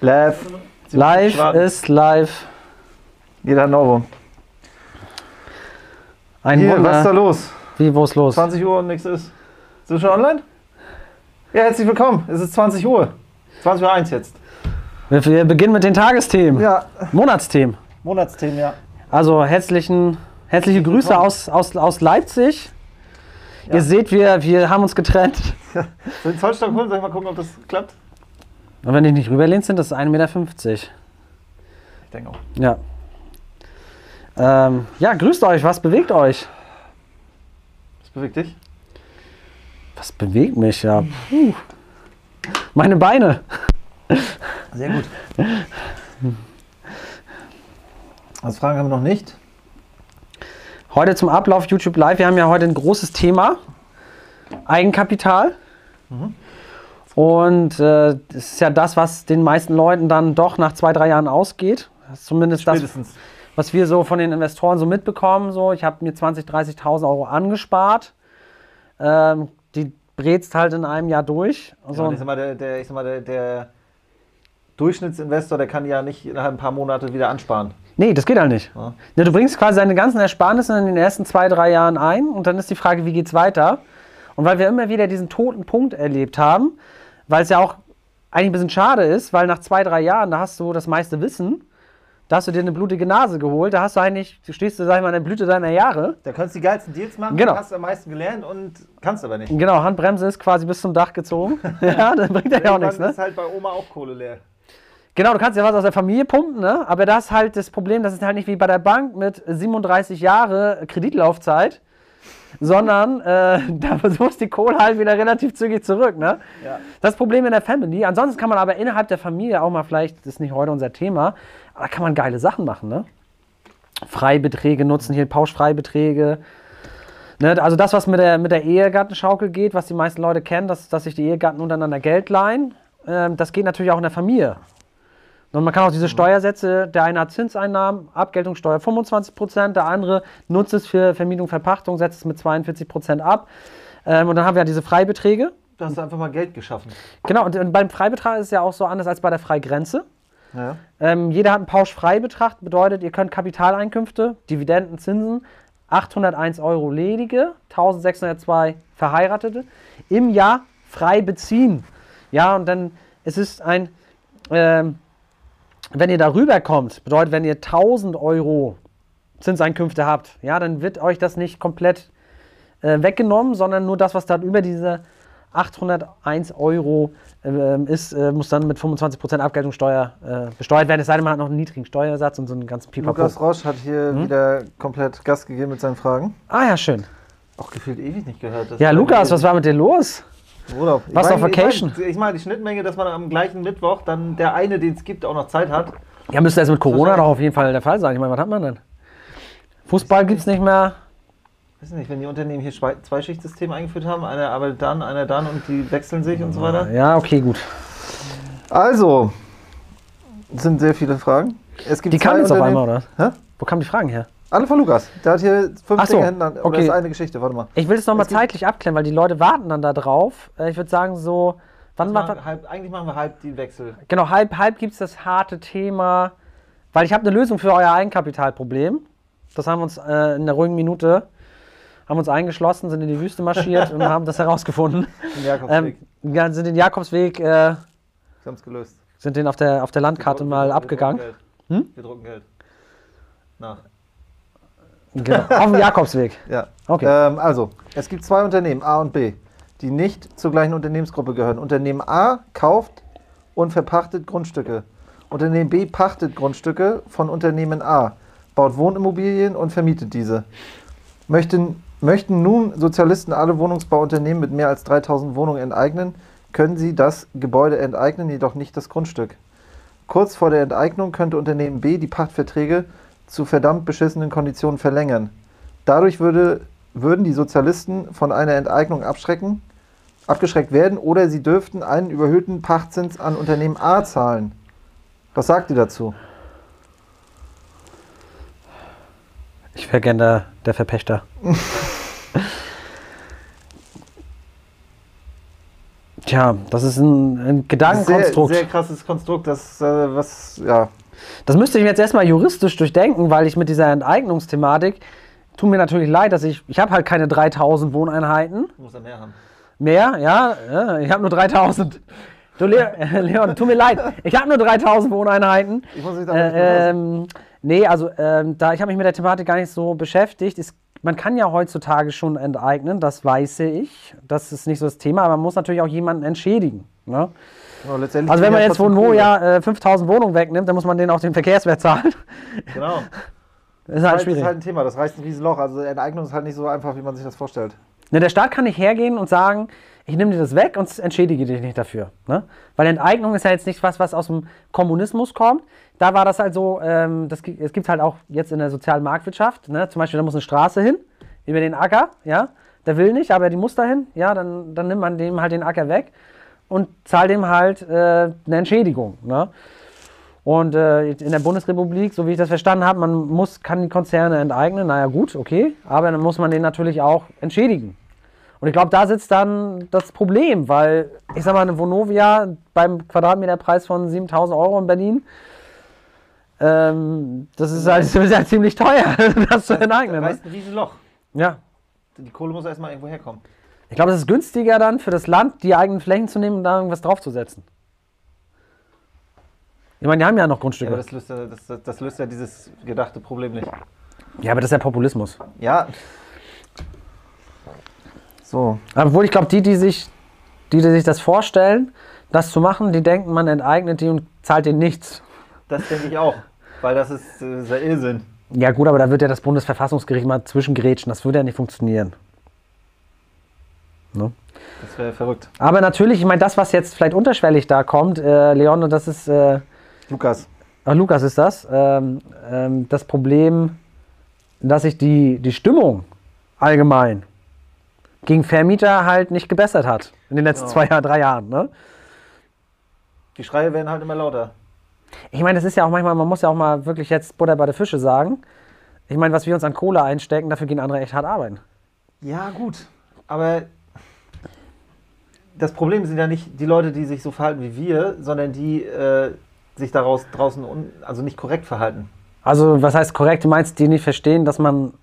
Live. Live ist live. Jeder Novo. Ein Hier, was ist da Wunder. los? Wie, wo ist los? 20 Uhr und nichts ist. Sind wir schon online? Ja, herzlich willkommen. Es ist 20 Uhr. 20 Uhr 1 jetzt. Wir, wir beginnen mit den Tagesthemen. Ja, Monatsthemen. Monatsthemen, ja. Also herzlichen, herzliche Grüße aus, aus, aus Leipzig. Ja. Ihr seht, wir, wir haben uns getrennt. Ich den Zollstock holen? Soll ich mal gucken, ob das klappt? Und wenn die nicht rüberlehnt sind, das ist 1,50 Meter. Ich denke auch. Ja. Ähm, ja, grüßt euch. Was bewegt euch? Was bewegt dich? Was bewegt mich? Ja. Puh. Meine Beine. Sehr gut. Also Fragen haben wir noch nicht. Heute zum Ablauf YouTube Live. Wir haben ja heute ein großes Thema. Eigenkapital. Und äh, das ist ja das, was den meisten Leuten dann doch nach zwei, drei Jahren ausgeht. Das ist zumindest das, Spätestens. was wir so von den Investoren so mitbekommen. So, ich habe mir 20.000, 30.000 Euro angespart. Ähm, die brezt halt in einem Jahr durch. Also, Also, ich sag mal, der, der, ich sag mal, der, der Durchschnittsinvestor, der kann ja nicht innerhalb ein paar Monate wieder ansparen. nee, das geht halt nicht. Ja. Ne, du bringst quasi deine ganzen Ersparnisse in den ersten zwei, drei Jahren ein und dann ist die Frage, wie geht's weiter? Und weil wir immer wieder diesen toten Punkt erlebt haben, weil es ja auch eigentlich ein bisschen schade ist, weil nach zwei, drei Jahren, da hast du das meiste Wissen, da hast du dir eine blutige Nase geholt, da hast du eigentlich, du stehst du, sag ich mal, in der Blüte deiner Jahre. Da kannst du die geilsten Deals machen, Genau. hast am meisten gelernt und kannst aber nicht. Genau, Handbremse ist quasi bis zum Dach gezogen. ja, das bringt ja auch nichts, ne? ist halt bei Oma auch Kohle leer. Genau, du kannst ja was aus der Familie pumpen, ne? aber das ist halt das Problem, das ist halt nicht wie bei der Bank mit 37 Jahre Kreditlaufzeit, sondern äh, da versuchst die Kohle halt wieder relativ zügig zurück. Ne? Ja. Das Problem in der Family. Ansonsten kann man aber innerhalb der Familie auch mal vielleicht, das ist nicht heute unser Thema, aber da kann man geile Sachen machen. Ne? Freibeträge nutzen, hier Pauschfreibeträge. Ne? Also das, was mit der, mit der Ehegattenschaukel geht, was die meisten Leute kennen, dass, dass sich die Ehegatten untereinander Geld leihen, ähm, das geht natürlich auch in der Familie. Und man kann auch diese Steuersätze, der eine hat Zinseinnahmen, Abgeltungssteuer 25%, der andere nutzt es für Vermietung, Verpachtung, setzt es mit 42% ab. Ähm, und dann haben wir ja diese Freibeträge. Du hast einfach mal Geld geschaffen. Genau, und, und beim Freibetrag ist es ja auch so anders als bei der Freigrenze. Ja. Ähm, jeder hat einen Pauschfreibetrag, bedeutet, ihr könnt Kapitaleinkünfte, Dividenden, Zinsen, 801 Euro ledige, 1602 Verheiratete im Jahr frei beziehen. Ja, und dann es ist ein, ähm, wenn ihr darüber kommt, bedeutet, wenn ihr 1000 Euro Zinseinkünfte habt, ja, dann wird euch das nicht komplett äh, weggenommen, sondern nur das, was dann über diese 801 Euro ähm, ist, äh, muss dann mit 25% Abgeltungssteuer äh, besteuert werden. Es sei denn, man hat noch einen niedrigen Steuersatz und so einen ganzen Pipapo. Lukas Roche hat hier Hm? wieder komplett Gas gegeben mit seinen Fragen. Ah ja, schön. Auch gefühlt ewig nicht gehört. Das Ja, Lukas, was war mit dir los? Du meine, auf Vacation? Ich meine, ich meine, die Schnittmenge, dass man am gleichen Mittwoch dann der eine, den es gibt, auch noch Zeit hat. Ja, müsste jetzt mit Corona doch auf jeden Fall der Fall sein. Ich meine, was hat man denn? Fußball gibt's nicht mehr. Weiß nicht, wenn die Unternehmen hier Zwei- Zweischichtsystem eingeführt haben, einer arbeitet dann, einer dann und die wechseln sich und so weiter. Ja, okay, gut. Also, es sind sehr viele Fragen. Es gibt Die kamen jetzt auf einmal, oder? Hä? Wo kamen die Fragen her? Alle von Lukas. Der hat hier fünf so, Dinge hintereinander. Okay. das ist eine Geschichte, warte mal. Ich will es nochmal zeitlich abklären, weil die Leute warten dann da drauf. Äh, Ich würde sagen, so, wann Machen macht wir halb, eigentlich machen wir halb den Wechsel. Genau, halb, halb gibt es das harte Thema, weil ich habe eine Lösung für euer Eigenkapitalproblem. Das haben wir uns äh, in der ruhigen Minute, haben uns eingeschlossen, sind in die Wüste marschiert und haben das herausgefunden. Den Jakobsweg. Ähm, ja, sind den Jakobsweg, äh, Sie haben es gelöst. sind den auf der, auf der Wir Landkarte drucken- mal wir abgegangen. drucken Hm? Geld. Wir drucken Geld. Nach. Genau, auf dem Jakobsweg. Ja. Okay. Ähm, also, es gibt zwei Unternehmen, A und B, die nicht zur gleichen Unternehmensgruppe gehören. Unternehmen A kauft und verpachtet Grundstücke. Unternehmen B pachtet Grundstücke von Unternehmen A, baut Wohnimmobilien und vermietet diese. Möchten, möchten nun Sozialisten alle Wohnungsbauunternehmen mit mehr als 3000 Wohnungen enteignen, können sie das Gebäude enteignen, jedoch nicht das Grundstück. Kurz vor der Enteignung könnte Unternehmen B die Pachtverträge zu verdammt beschissenen Konditionen verlängern. Dadurch würde, würden die Sozialisten von einer Enteignung abschrecken, abgeschreckt werden oder sie dürften einen überhöhten Pachtzins an Unternehmen A zahlen. Was sagt ihr dazu? Ich wäre gerne der, der Tja, das ist ein, ein Sehr, Gedankenkonstrukt. sehr krasses Konstrukt, das, äh, was, ja. Das müsste ich mir jetzt erstmal juristisch durchdenken, weil ich mit dieser Enteignungsthematik, tut mir natürlich leid, dass ich, ich habe halt keine 3000 Wohneinheiten. Muss er mehr haben. Mehr, ja, ja ich habe nur 3000. Du, Le Leon, tut mir leid, ich habe nur 3000 Wohneinheiten. Ich muss mich damit. Äh, ähm, nee, also ähm, da, ich habe mich mit der Thematik gar nicht so beschäftigt. Es, man kann ja heutzutage schon enteignen, das weiß ich. Das ist nicht so das Thema, aber man muss natürlich auch jemanden entschädigen. Ne? Also wenn man jetzt von wo ja äh, 5000 Wohnungen wegnimmt, dann muss man denen auch den Verkehrswert zahlen. Genau. Das ist Das halt ist schwierig. halt ein Thema, das reißt ein Riesenloch. Also Enteignung ist halt nicht so einfach, wie man sich das vorstellt. Ne, der Staat kann nicht hergehen und sagen, ich nehme dir das weg und entschädige dich nicht dafür. Ne? Weil Enteignung ist ja jetzt nicht was, was aus dem Kommunismus kommt. Da war das halt so, ähm, das, es gibt halt auch jetzt in der sozialen Marktwirtschaft. Ne? Zum Beispiel, da muss eine Straße hin, über den Acker, ja. Der will nicht, aber die muss dahin, ja, dann, dann nimmt man dem halt den Acker weg und zahlt dem halt äh, eine Entschädigung. Ne? Und äh, in der Bundesrepublik, so wie ich das verstanden habe, man muss, kann die Konzerne enteignen, naja gut, okay, aber dann muss man den natürlich auch entschädigen. Und ich glaube, da sitzt dann das Problem, weil ich sag mal, eine Vonovia beim Quadratmeterpreis von 7000 Euro in Berlin, ähm, das ist halt, das ist halt ziemlich teuer, das zu enteignen. Ne? reißt ein Riesenloch. Ja. Die Kohle muss erstmal irgendwo herkommen. Ich glaube, es ist günstiger dann für das Land, die eigenen Flächen zu nehmen und da irgendwas draufzusetzen. Ich meine, die haben ja noch Ja, Grundstücke. aber das löst, ja, das, das, das löst ja dieses gedachte Problem nicht. Ja, aber das ist ja Populismus. Ja. So. Obwohl ich glaube, die, die sich, die, die sich das vorstellen, das zu machen, die denken, man enteignet die und zahlt denen nichts. Das denke ich auch. Weil das ist äh, sehr Irrsinn. Ja gut, aber da wird ja das Bundesverfassungsgericht mal zwischengrätschen. Das würde ja nicht funktionieren. Ne? Das wäre verrückt. Aber natürlich, ich meine, das, was jetzt vielleicht unterschwellig da kommt, äh, Leon, und das ist, äh, Lukas. ach, Lukas ist das, ähm, ähm, das Problem, dass sich die, die Stimmung allgemein gegen Vermieter halt nicht gebessert hat in den letzten Ja. zwei, drei Jahren. Ne? Die Schreie werden halt immer lauter. Ich meine, das ist ja auch manchmal, man muss ja auch mal wirklich jetzt Butter bei der Fische sagen. Ich meine, was wir uns an Kohle einstecken, dafür gehen andere echt hart arbeiten. Ja, gut. Aber das Problem sind ja nicht die Leute, die sich so verhalten wie wir, sondern die äh, sich daraus draußen un also nicht korrekt verhalten. Also, was heißt korrekt? Du meinst, die nicht verstehen, dass man,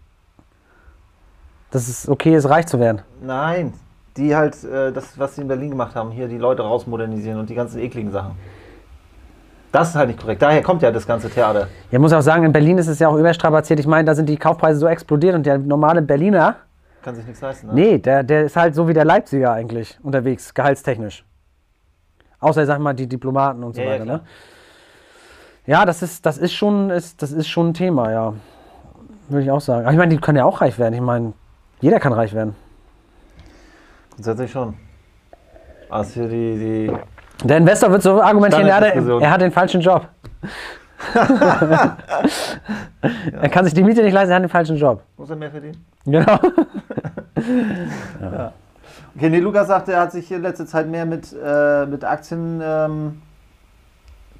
dass es okay ist, reich zu werden? Nein, die halt äh, das, was sie in Berlin gemacht haben, hier die Leute rausmodernisieren und die ganzen ekligen Sachen. Das ist halt nicht korrekt. Daher kommt ja das ganze Theater. Ja, muss auch sagen, in Berlin ist es ja auch überstrapaziert. Ich meine, da sind die Kaufpreise so explodiert und der normale Berliner, Kann sich nichts leisten. Ne? nee, der, der ist halt so wie der Leipziger eigentlich unterwegs, gehaltstechnisch. Außer, sag mal, die Diplomaten und so Ja, ja, weiter, klar. ne? Ja, das ist, das ist schon, ist, das ist schon ein Thema, ja. Würde ich auch sagen. Aber ich meine, die können ja auch reich werden. Ich meine, jeder kann reich werden. Grundsätzlich schon. Also hier die, die Der Investor wird so argumentieren, er er hat den falschen Job. Er kann sich die Miete nicht leisten, er hat den falschen Job. muss er mehr verdienen? Genau. Okay, nee, Lukas sagte, er hat sich in letzter Zeit mehr mit, äh, mit Aktien ähm,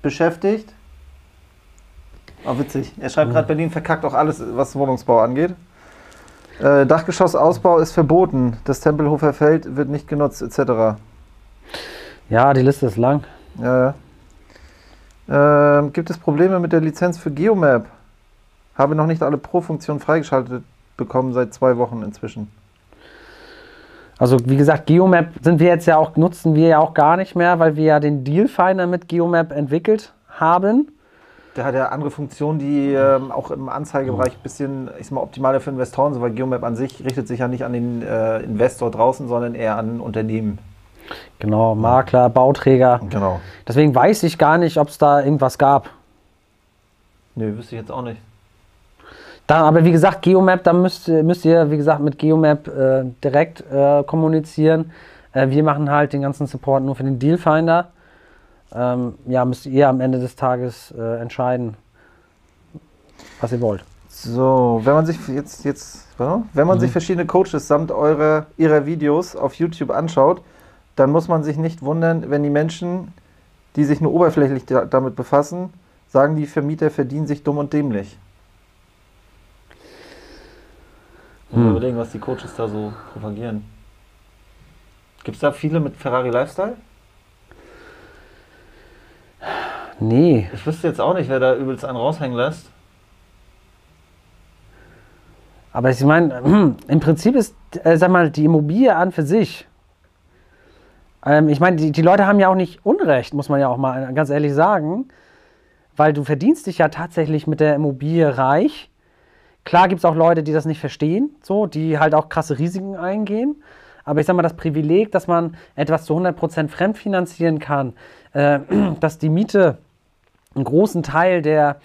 beschäftigt. Auch witzig. Er schreibt gerade, Berlin verkackt auch alles, was Wohnungsbau angeht. Äh, Dachgeschossausbau ist verboten. Das Tempelhofer Feld wird nicht genutzt, etc. Ja, die Liste ist lang. Ja, ja. Ähm, gibt es Probleme mit der Lizenz für Geomap? Habe noch nicht alle Pro-Funktionen freigeschaltet bekommen, seit zwei Wochen inzwischen. Also wie gesagt, Geomap sind wir jetzt ja auch, nutzen wir ja auch gar nicht mehr, weil wir ja den Dealfinder mit Geomap entwickelt haben. Der hat ja andere Funktionen, die ähm, auch im Anzeigebereich ein bisschen, ich sag mal, optimaler für Investoren sind, weil Geomap an sich richtet sich ja nicht an den äh, Investor draußen, sondern eher an Unternehmen. Genau, Makler, Bauträger. Genau. Deswegen weiß ich gar nicht, ob es da irgendwas gab. Nö, wüsste ich jetzt auch nicht. Da, aber wie gesagt, Geomap, da müsst, ihr- müsst ihr, wie gesagt, mit Geomap äh, direkt äh, kommunizieren. Äh, wir machen halt den ganzen Support nur für den Dealfinder. Ähm, ja, müsst ihr am Ende des Tages äh, entscheiden, was ihr wollt. So, wenn man sich jetzt, jetzt wenn man sich verschiedene Coaches samt eurer, ihrer Videos auf YouTube anschaut, dann muss man sich nicht wundern, wenn die Menschen, die sich nur oberflächlich da, damit befassen, sagen, die Vermieter verdienen sich dumm und dämlich. Mal Hm. überlegen, was die Coaches da so propagieren. Gibt es da viele mit Ferrari Lifestyle? Nee. Ich wüsste jetzt auch nicht, wer da übelst einen raushängen lässt. Aber ich meine, im Prinzip ist, äh, sag mal, die Immobilie an für sich. Ähm, ich meine, die, die Leute haben ja auch nicht Unrecht, muss man ja auch mal ganz ehrlich sagen. Weil du verdienst dich ja tatsächlich mit der Immobilie reich. Klar gibt es auch Leute, die das nicht verstehen, so, die halt auch krasse Risiken eingehen. Aber ich sag mal, das Privileg, dass man etwas zu 100% fremdfinanzieren kann, äh, dass die Miete einen großen Teil der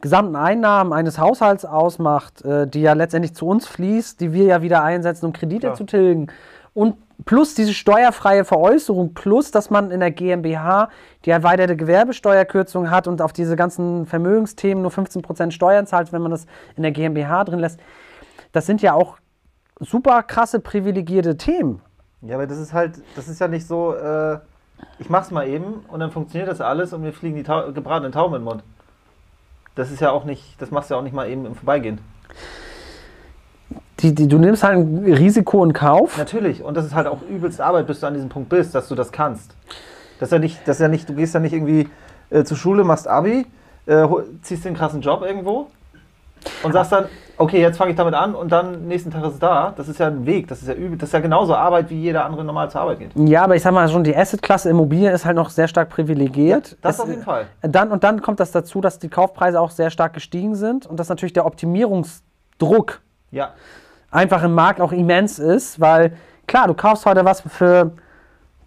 gesamten Einnahmen eines Haushalts ausmacht, äh, die ja letztendlich zu uns fließt, die wir ja wieder einsetzen, um Kredite Klar. zu tilgen. Und plus diese steuerfreie Veräußerung, plus dass man in der GmbH die erweiterte Gewerbesteuerkürzung hat und auf diese ganzen Vermögensthemen nur 15% Steuern zahlt, wenn man das in der GmbH drin lässt. Das sind ja auch super krasse privilegierte Themen. Ja, aber das ist halt, das ist ja nicht so, äh, ich mach's mal eben und dann funktioniert das alles und mir fliegen die Tau gebratenen Tauben in den Mund. Das ist ja auch nicht, das machst du ja auch nicht mal eben im Vorbeigehen. Die, die, du nimmst halt ein Risiko in Kauf. Natürlich, und das ist halt auch übelst Arbeit, bis du an diesem Punkt bist, dass du das kannst. Das ist ja nicht, das ja nicht du gehst ja nicht irgendwie äh, zur Schule, machst Abi, äh, ziehst den krassen Job irgendwo und sagst dann, okay, jetzt fange ich damit an und dann nächsten Tag ist es da. Das ist ja ein Weg, das ist ja übel, das ist ja genauso Arbeit, wie jeder andere normal zur Arbeit geht. Ja, aber ich sag mal schon, die Assetklasse Immobilie ist halt noch sehr stark privilegiert. Das Es- auf jeden Fall. Dann, und dann kommt das dazu, dass die Kaufpreise auch sehr stark gestiegen sind und dass natürlich der Optimierungsdruck Ja, einfach im Markt auch immens ist, weil klar, du kaufst heute was für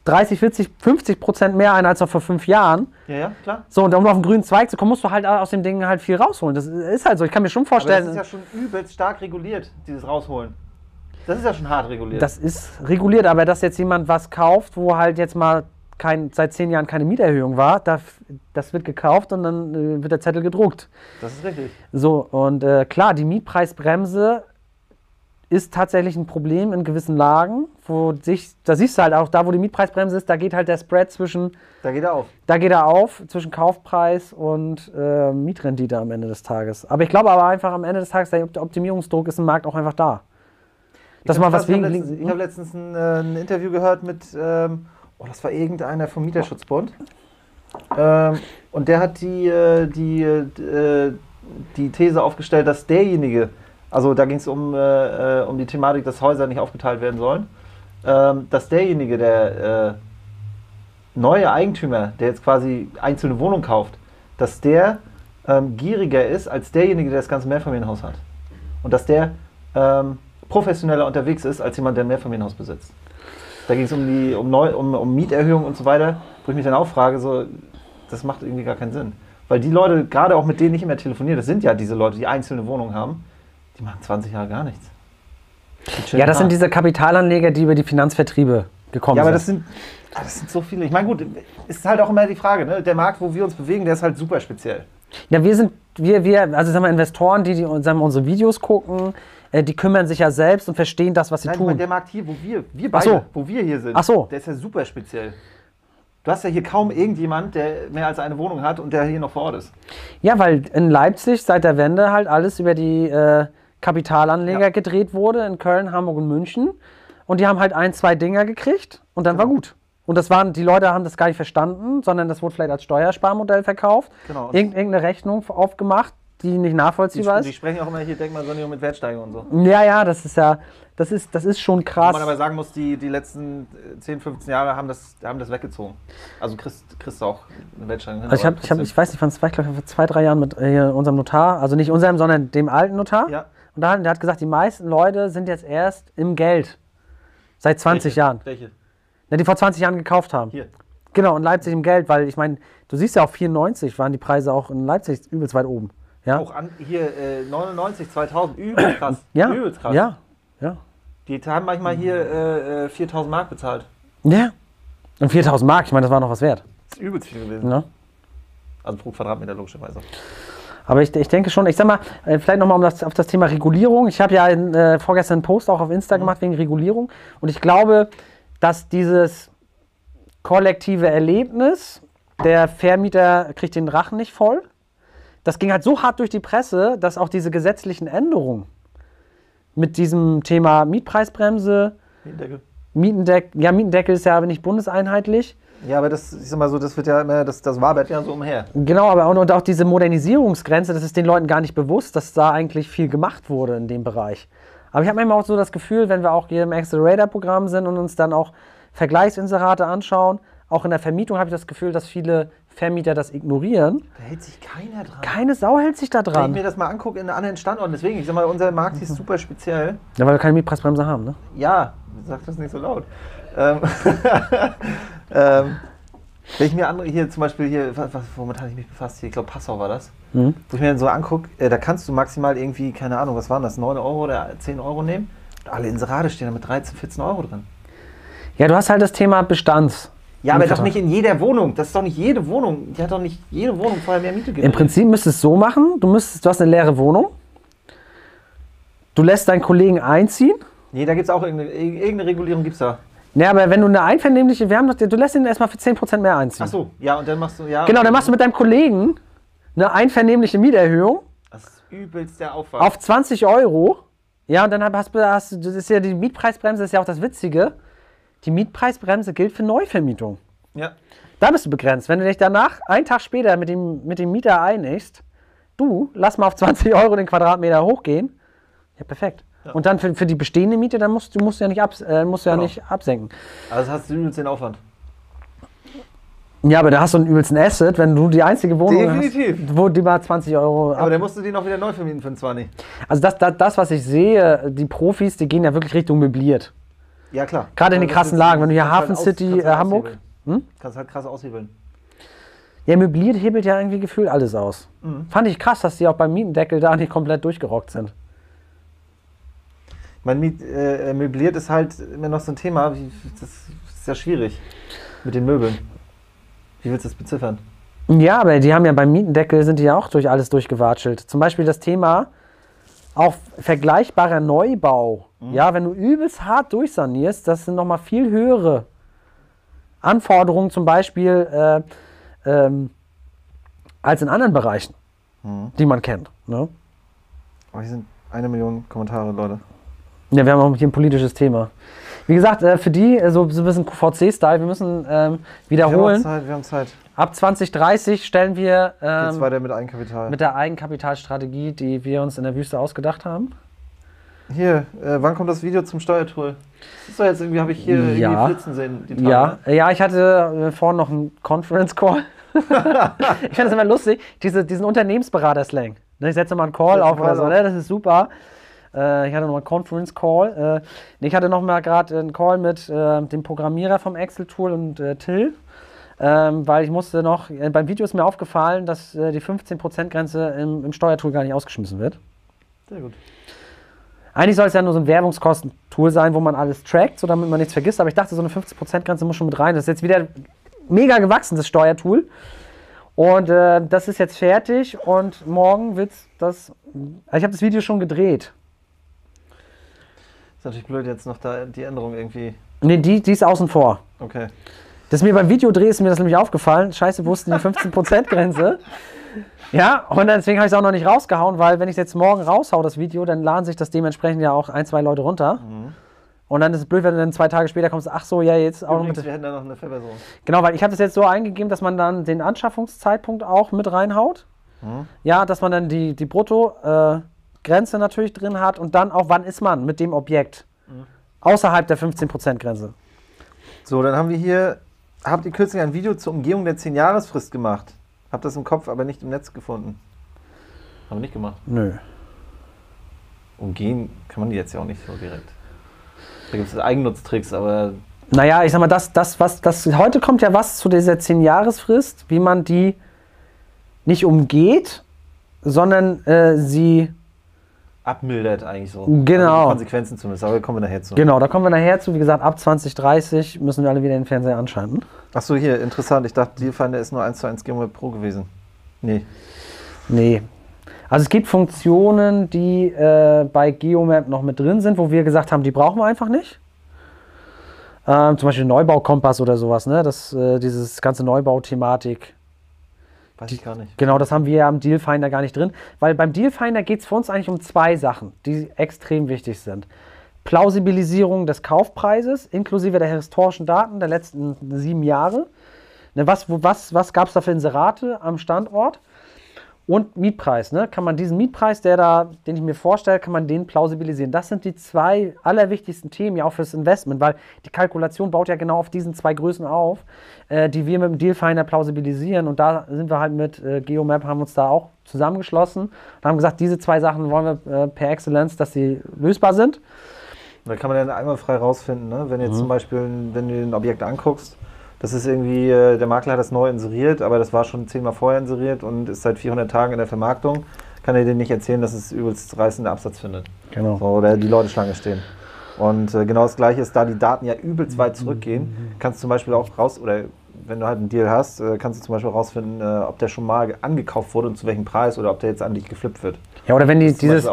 30, 40, 50 Prozent mehr ein als noch vor fünf Jahren. ja, ja, klar. So, und um auf den grünen Zweig zu kommen, musst du halt aus dem Ding halt viel rausholen. Das ist halt so. Ich kann mir schon Aber das vorstellen, ist ja schon übelst stark reguliert, dieses Rausholen. Das ist ja schon hart reguliert. das ist reguliert, aber dass jetzt jemand was kauft, wo halt jetzt mal kein, seit zehn Jahren keine Mieterhöhung war, das, das wird gekauft und dann äh, wird der Zettel gedruckt. das ist richtig. So, und äh, klar, die Mietpreisbremse ist tatsächlich ein Problem in gewissen Lagen, wo sich, da siehst du halt auch, da wo die Mietpreisbremse ist, da geht halt der Spread zwischen, Da geht er auf. da geht er auf, zwischen Kaufpreis und äh, Mietrendite am Ende des Tages. Aber ich glaube aber einfach am Ende des Tages, der Optimierungsdruck ist im Markt auch einfach da. Dass Ich man was ich habe letztens, ich hab letztens ein, äh, ein Interview gehört mit, ähm, oh, das war irgendeiner vom Mieterschutzbund. Ähm, und der hat die, äh, die, äh, die These aufgestellt, dass derjenige, also da ging es um, äh, äh, um die Thematik, dass Häuser nicht aufgeteilt werden sollen, ähm, dass derjenige, der äh, neue Eigentümer, der jetzt quasi einzelne Wohnungen kauft, dass der ähm, gieriger ist als derjenige, der das ganze Mehrfamilienhaus hat. Und dass der ähm, professioneller unterwegs ist als jemand, der ein Mehrfamilienhaus besitzt. Da ging es um, um, um, um Mieterhöhung und so weiter, wo ich mich dann auch frage, so, das macht irgendwie gar keinen Sinn. Weil die Leute, gerade auch mit denen ich immer telefoniere, das sind ja diese Leute, die einzelne Wohnungen haben, die machen 20 Jahre gar nichts. Ja, das sind hart. diese Kapitalanleger, die über die Finanzvertriebe gekommen Ja, aber sind. das sind, ah, das sind so viele. Ich meine, gut, ist halt auch immer die Frage, ne? Der Markt, wo wir uns bewegen, der ist halt super speziell. Ja, wir sind, wir, wir, also sagen wir Investoren, die, die sagen wir, unsere Videos gucken, äh, die kümmern sich ja selbst und verstehen das, was sie Nein, ich meine, tun. der Markt hier, wo wir, wir beide, so. wo wir hier sind, Ach so. der ist ja super speziell. Du hast ja hier kaum irgendjemand, der mehr als eine Wohnung hat und der hier noch vor Ort ist. Ja, weil in Leipzig seit der Wende halt alles über die äh, Kapitalanleger Ja. gedreht wurde, in Köln, Hamburg und München. Und die haben halt ein, zwei Dinger gekriegt und dann war Genau. gut. Und das waren, die Leute haben das gar nicht verstanden, sondern das wurde vielleicht als Steuersparmodell verkauft. Genau. Irgend, irgendeine Rechnung aufgemacht, die nicht Die, nachvollziehbar die ist. sprechen auch immer hier, denk mal, Sonio mit Wertsteigerung und so. Ja, ja, das ist ja, das ist, das ist schon Wo krass. man aber sagen muss, die, die letzten äh, 10, 15 Jahre haben das, haben das weggezogen. Also kriegst, kriegst du auch eine Wertsteigerung hin. Also ich, hab, ich, hab, ich weiß nicht, wann es war, ich glaube, vor zwei, drei Jahren mit äh, unserem Notar, also nicht unserem, sondern dem alten Notar. Ja. Und da, der hat gesagt, die meisten Leute sind jetzt erst im Geld. Seit 20 Welche? Jahren. Welche? Ne, die vor 20 Jahren gekauft haben. Hier. Genau, in Leipzig im Geld, weil ich meine, du siehst ja auch 94 waren die Preise auch in Leipzig übelst weit oben. Ja, Auch an, hier äh, 99, 2000, übelst krass. ja, Übelst krass. ja, ja. Die haben manchmal hier äh, äh, 4000 Mark bezahlt. Ja. Und 4000 Mark, ich meine, das war noch was wert. Das ist übelst viel gewesen. Ne? Also pro Quadratmeter logischerweise. Aber ich, ich denke schon, ich sag mal, äh, vielleicht nochmal um das, auf das Thema Regulierung. Ich habe ja in, äh, vorgestern einen Post auch auf Insta gemacht wegen Regulierung. Und ich glaube, dass dieses kollektive Erlebnis, der Vermieter kriegt den Rachen nicht voll. Das ging halt so hart durch die Presse, dass auch diese gesetzlichen Änderungen mit diesem Thema Mietpreisbremse, Mietendeckel. Mietendeckel, ja, Mietendeckel ist ja nicht bundeseinheitlich. Ja, aber das, sag mal so, das wird ja immer, das, das wabert ja so umher. Genau, aber auch, und auch diese Modernisierungsgrenze, das ist den Leuten gar nicht bewusst, dass da eigentlich viel gemacht wurde in dem Bereich. Aber ich habe manchmal auch so das Gefühl, wenn wir auch hier im Accelerator-Programm sind und uns dann auch Vergleichsinserate anschauen, auch in der Vermietung habe ich das Gefühl, dass viele Vermieter das ignorieren. Da hält sich keiner dran. Keine Sau hält sich da Wenn ich dran. mir das mal angucke in anderen Standorten, deswegen, ich sag mal, unser Markt ist super speziell. Ja, weil wir keine Mietpreisbremse haben, ne? Ja, sag das nicht so laut. Ähm, ähm, wenn ich mir andere, hier zum Beispiel hier, was, womit hatte ich mich befasst? Hier, ich glaube Passau war das. Mhm. Wo ich mir dann so angucke, äh, da kannst du maximal irgendwie, keine Ahnung, was waren das, 9 Euro oder 10 Euro nehmen. Und alle Inserate stehen da mit 13, 14 Euro drin. Ja, du hast halt das Thema Bestands. Ja, aber doch nicht in jeder Wohnung. Das ist doch nicht jede Wohnung. Die hat doch nicht jede Wohnung vorher mehr Miete Im generiert. Prinzip müsstest du es so machen, du, müsstest, du hast eine leere Wohnung, du lässt deinen Kollegen einziehen. Nee, da gibt es auch irgendeine, irgendeine Regulierung gibt's da. Ja, aber wenn du eine einvernehmliche, wir haben doch, du lässt ihn erstmal für 10% mehr einziehen. Ach so, ja, und dann machst du, ja. Genau, dann machst du mit deinem Kollegen eine einvernehmliche Mieterhöhung Das ist übelst der Aufwand. auf 20 Euro. Ja, und dann hast du, das ist ja die Mietpreisbremse, das ist ja auch das Witzige. Die Mietpreisbremse gilt für Neuvermietung. ja. Da bist du begrenzt. Wenn du dich danach einen Tag später mit dem, mit dem Mieter einigst, du, lass mal auf 20 Euro den Quadratmeter hochgehen. Ja, perfekt. Und dann für, für die bestehende Miete, dann musst du musst ja nicht, abs, äh, musst ja Genau. nicht absenken. Also hast du übelst den Aufwand. Ja, aber da hast du einen übelsten Asset, wenn du die einzige Wohnung Definitiv. hast, wo die mal 20 Euro ab Aber dann musst du den auch wieder neu vermieten für einen 20. Also das, das, das, was ich sehe, die Profis, die gehen ja wirklich Richtung möbliert. Ja, klar. Gerade in den Also krassen Lagen, wenn du hier halt Hafen aus- City, äh, halt Hamburg. Hm? Kannst halt krass aushebeln. Ja, möbliert hebelt ja irgendwie gefühlt alles aus. Fand ich krass, dass die auch beim Mietendeckel da nicht komplett durchgerockt sind. Man Miet, äh, möbliert ist halt immer noch so ein Thema. Wie, das ist ja schwierig mit den Möbeln. Wie willst du das beziffern? Ja, aber die haben ja beim Mietendeckel sind die ja auch durch alles durchgewatschelt. Zum Beispiel das Thema auch vergleichbarer Neubau. Ja, wenn du übelst hart durchsanierst, das sind nochmal viel höhere Anforderungen zum Beispiel äh, ähm, als in anderen Bereichen, die man kennt. Ne? Oh, hier sind eine Million Kommentare, Leute. Ja, wir haben auch hier ein politisches Thema. Wie gesagt, äh, für die, äh, so, so ein bisschen QVC-Style, wir müssen ähm, Wir haben wiederholen. Zeit, wir haben Zeit. Ab 2030 stellen wir Geht's ähm, weiter mit Eigenkapital. mit der Eigenkapitalstrategie, die wir uns in der Wüste ausgedacht haben. Hier, äh, wann kommt das Video zum Steuertool? Das ist doch jetzt irgendwie, habe ich hier Ja. irgendwie flitzen sehen. Die Tage, Ja, ja, ich hatte äh, vorhin noch einen Conference Call. ich finde das immer lustig, diese, diesen Unternehmensberater-Slang. Ne, Ich setze mal einen Call Setz einen auf oder Call so, auf. ne? das ist super. Äh, ich hatte noch mal einen Conference Call. Äh, ich hatte noch mal gerade einen Call mit äh, dem Programmierer vom Excel-Tool und äh, Till. Ähm, weil ich musste noch, äh, beim Video ist mir aufgefallen, dass die 15%-Grenze im, im Steuertool gar nicht ausgeschmissen wird. Sehr gut. Eigentlich soll es ja nur so ein Werbungskostentool sein, wo man alles trackt, so damit man nichts vergisst. Aber ich dachte, so eine 50%-Grenze muss schon mit rein. Das ist jetzt wieder mega gewachsen, das Steuertool. Und äh, das ist jetzt fertig und morgen wird das. Also ich habe das Video schon gedreht. Ist natürlich blöd jetzt noch da die Änderung irgendwie. Ne, die, die ist außen vor. Okay. Das ist mir beim Videodreh ist mir das nämlich aufgefallen. Scheiße, wussten die 15%-Grenze. Ja, und deswegen habe ich es auch noch nicht rausgehauen, weil wenn ich es jetzt morgen raushau, das Video, dann laden sich das dementsprechend ja auch ein, zwei Leute runter. Und dann ist es blöd, wenn du dann zwei Tage später kommst, ach so, ja, jetzt auch noch Übrigens, mit. wir hätten da noch eine Verbesserung. Genau, weil ich habe das jetzt so eingegeben, dass man dann den Anschaffungszeitpunkt auch mit reinhaut. Ja, dass man dann die, die Brutto-Grenze natürlich drin hat und dann auch, wann ist man mit dem Objekt außerhalb der 15%-Grenze. So, dann haben wir hier, habt ihr kürzlich ein Video zur Umgehung der 10-Jahresfrist gemacht. Habt das im Kopf, aber nicht im Netz gefunden. Haben wir nicht gemacht. Nö. Umgehen kann man die jetzt ja auch nicht so direkt. Da gibt es Eigennutztricks, aber Naja, ich sag mal, das, das, was, das, heute kommt ja was zu dieser 10-Jahresfrist, wie man die nicht umgeht, sondern äh, sie, abmildert eigentlich so. Genau. Also die Konsequenzen zumindest, aber kommen wir nachher zu. genau, da kommen wir nachher zu. Wie gesagt, ab 2030 müssen wir alle wieder den Fernseher anschalten. Achso, hier, interessant. Ich dachte, Dealfinder ist nur 1 zu 1 GeoMap Pro gewesen. Nee. Nee. Also es gibt Funktionen, die äh, bei Geomap noch mit drin sind, wo wir gesagt haben, die brauchen wir einfach nicht. Ähm, zum Beispiel Neubaukompass oder sowas, ne? Das, äh, dieses ganze Neubauthematik. Weiß ich gar nicht. Genau, das haben wir ja am Dealfinder gar nicht drin. Weil beim Dealfinder geht es für uns eigentlich um zwei Sachen, die extrem wichtig sind. Plausibilisierung des Kaufpreises inklusive der historischen Daten der letzten sieben Jahre. Ne, was was, was gab es da für Inserate am Standort? Und Mietpreis, ne? Kann man diesen Mietpreis, der da, den ich mir vorstelle, kann man den plausibilisieren? Das sind die zwei allerwichtigsten Themen ja auch fürs Investment, weil die Kalkulation baut ja genau auf diesen zwei Größen auf, äh, die wir mit dem Dealfinder plausibilisieren. Und da sind wir halt mit äh, Geomap, haben uns da auch zusammengeschlossen und haben gesagt, diese zwei Sachen wollen wir äh, per Excellence, dass sie lösbar sind. Da kann man dann einmal frei rausfinden, ne? wenn jetzt Mhm. zum Beispiel, wenn du ein Objekt anguckst, das ist irgendwie, äh, der Makler hat das neu inseriert, aber das war schon zehnmal vorher inseriert und ist seit 400 Tagen in der Vermarktung, kann er dir nicht erzählen, dass es übelst reißender Absatz findet. Genau. So, oder die Leute Schlange stehen. Und äh, genau das Gleiche ist, da die Daten ja übelst weit zurückgehen, kannst du zum Beispiel auch raus, oder wenn du halt einen Deal hast, äh, kannst du zum Beispiel rausfinden, äh, ob der schon mal angekauft wurde und zu welchem Preis oder ob der jetzt an dich geflippt wird. Ja, oder wenn die, dieses,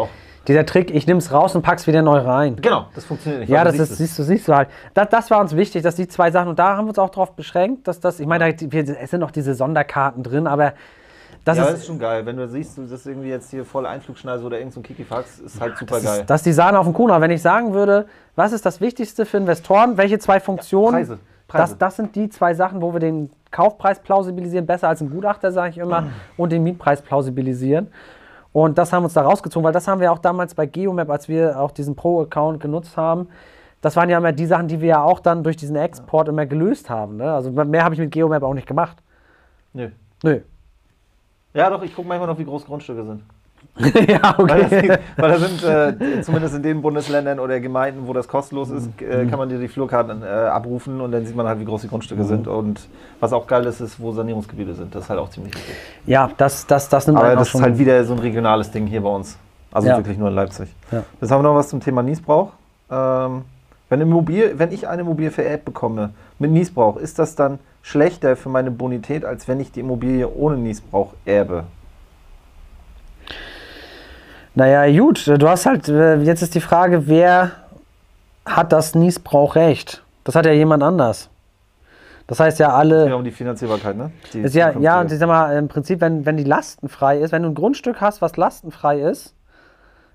dieser Trick, ich nehme es raus und pack's wieder neu rein. Genau, das funktioniert nicht. Ja, das du ist, siehst siehst du, siehst du halt. Das, das war uns wichtig, dass die zwei Sachen, und da haben wir uns auch darauf beschränkt, dass das, ich meine, da, wir, es sind noch diese Sonderkarten drin, aber das ja, ist, das ist schon geil. Wenn du siehst, du das irgendwie jetzt hier voll Einflugschneise oder irgend so ein Kikifax, ist halt super das, geil. ist, das ist die Sahne auf dem Kuchen. Aber wenn ich sagen würde, was ist das Wichtigste für Investoren, welche zwei Funktionen, Preise. Preise. Das, das sind die zwei Sachen, wo wir den Kaufpreis plausibilisieren, besser als ein Gutachter, sage ich immer, und den Mietpreis plausibilisieren. Und das haben wir uns da rausgezogen, weil das haben wir auch damals bei Geomap, als wir auch diesen Pro-Account genutzt haben. Das waren ja immer die Sachen, die wir ja auch dann durch diesen Export immer gelöst haben. Ne? Also mehr habe ich mit Geomap auch nicht gemacht. Nö. Nö. Ja, doch, ich gucke manchmal noch, wie groß Grundstücke sind. ja, Weil das, okay. weil da sind, äh, zumindest in den Bundesländern oder Gemeinden, wo das kostenlos ist, äh, kann man dir die Flurkarten äh, abrufen und dann sieht man halt, wie groß die Grundstücke sind. Und was auch geil ist, ist, wo Sanierungsgebiete sind. Das ist halt auch ziemlich wichtig. Ja, das, das, das nimmt Aber das ist halt wieder so ein regionales Ding hier bei uns. Also Ja. wirklich nur in Leipzig. Ja. Jetzt haben wir noch was zum Thema Niesbrauch. Ähm, wenn, Immobilie, wenn ich eine Immobilie vererbt bekomme mit Niesbrauch, ist das dann schlechter für meine Bonität, als wenn ich die Immobilie ohne Niesbrauch erbe? Naja, gut, du hast halt, äh, jetzt ist die Frage, wer hat das Niesbrauchrecht? Das hat ja jemand anders. Das heißt ja Es alle. geht ja um die Finanzierbarkeit, ne? Die Ist ja, ja, und ich sag mal, im Prinzip, wenn, wenn die lastenfrei ist, wenn du ein Grundstück hast, was lastenfrei ist,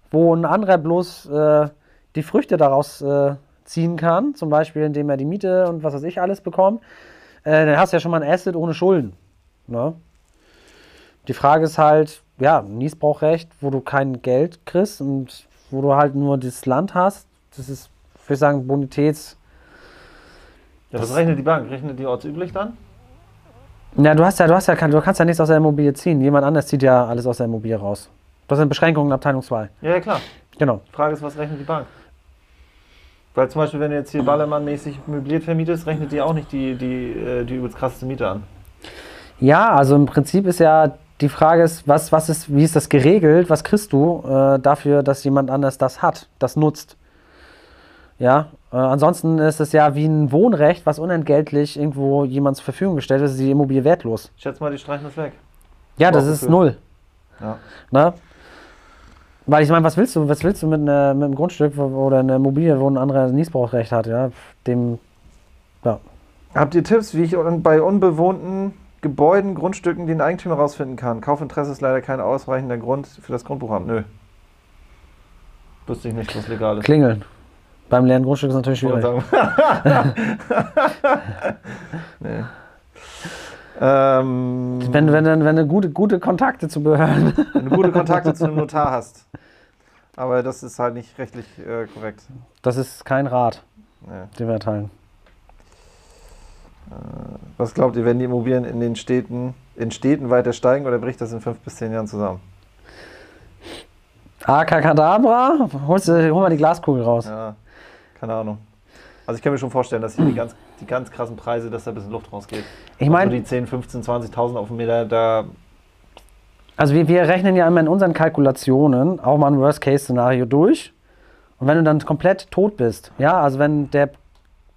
wo ein anderer bloß äh, die Früchte daraus äh, ziehen kann, zum Beispiel indem er die Miete und was weiß ich alles bekommt, äh, dann hast du ja schon mal ein Asset ohne Schulden. Ne? Die Frage ist halt, ja, Niesbrauchrecht, wo du kein Geld kriegst und wo du halt nur das Land hast, das ist, würde ich sagen, Bonitäts. ja, was rechnet die Bank? Rechnet die ortsüblich dann? Ja, du hast ja, du hast ja, kein- du kannst ja nichts aus der Immobilie ziehen. Jemand anders zieht ja alles aus der Immobilie raus. Das sind Beschränkungen in Abteilung 2. Ja, ja, klar. Genau. Die Frage ist, was rechnet die Bank? Weil zum Beispiel, wenn du jetzt hier Ballermann-mäßig möbliert vermietest, rechnet die auch nicht die, die, äh, die übelst krasseste Miete an. Ja, also im Prinzip ist ja die Frage ist, was, was ist, wie ist das geregelt? Was kriegst du äh, dafür, dass jemand anders das hat, das nutzt? Ja, äh, ansonsten ist es ja wie ein Wohnrecht, was unentgeltlich irgendwo jemand zur Verfügung gestellt wird, ist die Immobilie wertlos. Ich schätze mal, die streichen das weg. Ja, das ist null. Ja. Ne? Weil ich meine, was willst du, was willst du mit, einer, mit einem Grundstück oder einer Immobilie, wo ein anderer Niesbrauchrecht hat, ja? Dem, ja. Habt ihr Tipps, wie ich bei unbewohnten Gebäuden, Grundstücken den Eigentümer rausfinden kann? Kaufinteresse ist leider kein ausreichender Grund für das Grundbuchamt. Nö. Wüsste ich nicht, was legal ist. Klingeln. Beim leeren Grundstück ist natürlich schwierig. nee. Ähm, Wenn, wenn, du- wenn du gute, gute Kontakte zu Behörden. wenn du gute Kontakte zu einem Notar hast. Aber das ist halt nicht rechtlich äh, korrekt. Das ist kein Rat, Nee. den wir erteilen. Was glaubt ihr, werden die Immobilien in den Städten, in Städten weiter steigen oder bricht das in fünf bis zehn Jahren zusammen? Akakadabra, holst du, hol mal die Glaskugel raus. Ja, keine Ahnung. Also ich kann mir schon vorstellen, dass hier die ganz, die ganz krassen Preise, dass da ein bisschen Luft rausgeht. Ich Also meine, die 10, 15, 20.000 auf dem Meter, da also wir, wir rechnen ja immer in unseren Kalkulationen auch mal ein Worst-Case-Szenario durch. Und wenn du dann komplett tot bist, ja, also wenn der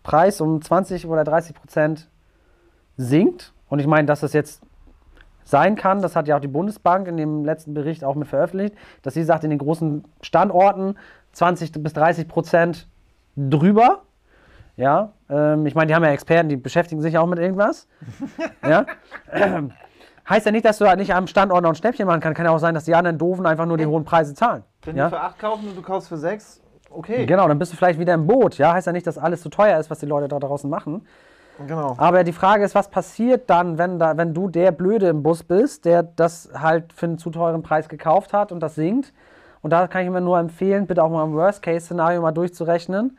Preis um 20 oder 30 Prozent sinkt, und ich meine, dass das jetzt sein kann, das hat ja auch die Bundesbank in dem letzten Bericht auch mit veröffentlicht, dass sie sagt, in den großen Standorten 20 bis 30 Prozent drüber. Ja, ähm, ich meine, die haben ja Experten, die beschäftigen sich auch mit irgendwas. ja. Ähm, heißt ja nicht, dass du halt nicht am Standort noch ein Schnäppchen machen kannst. Kann ja auch sein, dass die anderen Doofen einfach nur die hohen Preise zahlen. Wenn Ja? die für 8 kaufen und du kaufst für 6 okay. Genau, dann bist du vielleicht wieder im Boot. Ja, heißt ja nicht, dass alles so teuer ist, was die Leute da draußen machen. Genau. Aber die Frage ist, was passiert dann, wenn, da, wenn du der Blöde im Bus bist, der das halt für einen zu teuren Preis gekauft hat und das sinkt? Und da kann ich mir nur empfehlen, bitte auch mal im Worst-Case-Szenario mal durchzurechnen,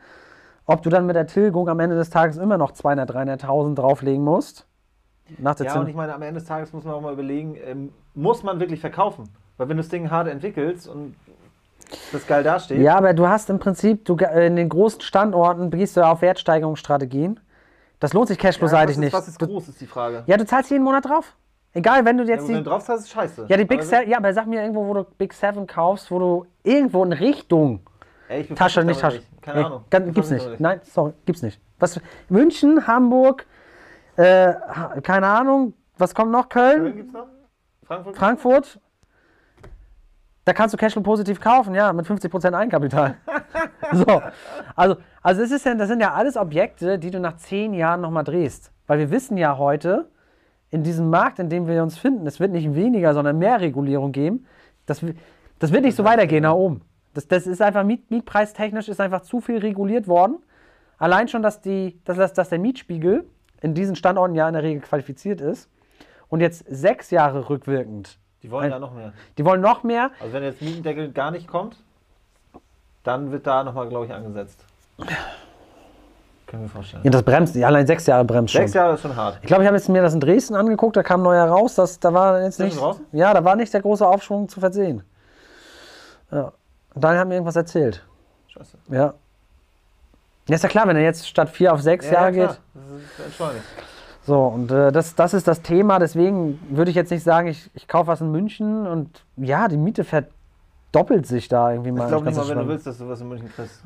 ob du dann mit der Tilgung am Ende des Tages immer noch 200.000, 300.000 drauflegen musst. Nach der Ja, Zin- und ich meine, am Ende des Tages muss man auch mal überlegen, ähm, muss man wirklich verkaufen? Weil wenn du das Ding hart entwickelst und das geil dasteht, Ja, aber du hast im Prinzip, du, in den großen Standorten gehst du ja auf Wertsteigerungsstrategien. Das lohnt sich ja, cashflow-seitig was nicht. was ist groß, ist die Frage. Ja, du zahlst jeden Monat drauf. Egal, wenn du Ja, jetzt wenn die. du drauf zahlst, ist scheiße. Ja, die Big Aber Seven, ja, aber sag mir irgendwo, wo du Big Seven kaufst, wo du irgendwo in Richtung Ey, ich Tasche, nicht Tasche. Keine Nee, Ahnung. Ich gibt's nicht. damit Nein, sorry, gibt's nicht. Was, München, Hamburg, äh, keine Ahnung, was kommt noch? Köln Köln, gibt's noch? Frankfurt? Frankfurt. Da kannst du Cashflow positiv kaufen, ja, mit 50% Eigenkapital. so, also, also es ist ja, das sind ja alles Objekte, die du nach zehn Jahren nochmal drehst. Weil wir wissen ja heute, in diesem Markt, in dem wir uns finden, es wird nicht weniger, sondern mehr Regulierung geben. Das, das wird nicht so weitergehen nach oben. Das, das ist einfach, Miet, mietpreistechnisch ist einfach zu viel reguliert worden. Allein schon, dass, die, dass, dass der Mietspiegel in diesen Standorten ja in der Regel qualifiziert ist. Und jetzt sechs Jahre rückwirkend. Die wollen ja noch mehr. Die wollen noch mehr. Also wenn jetzt Mietendeckel gar nicht kommt, dann wird da nochmal, glaube ich, angesetzt. Können wir vorstellen. Ja, das bremst, ja, allein sechs Jahre bremst schon. Sechs Jahre ist schon hart. Ich glaube, ich habe jetzt mir das in Dresden angeguckt, da kam neuer raus, das, da war jetzt nicht. Ja, da war nicht der große Aufschwung zu versehen. Ja. Und Daniel hat mir irgendwas erzählt. Scheiße. Ja. Ja, ist ja klar, wenn er jetzt statt vier auf sechs Jahre klar. geht. Das ist entschleunigt. So, und äh, das, das ist das Thema. Deswegen würde ich jetzt nicht sagen, ich, ich kaufe was in München und ja, die Miete verdoppelt sich da irgendwie mal. Ich glaube nicht mal, wenn du willst, dass du was in München kriegst.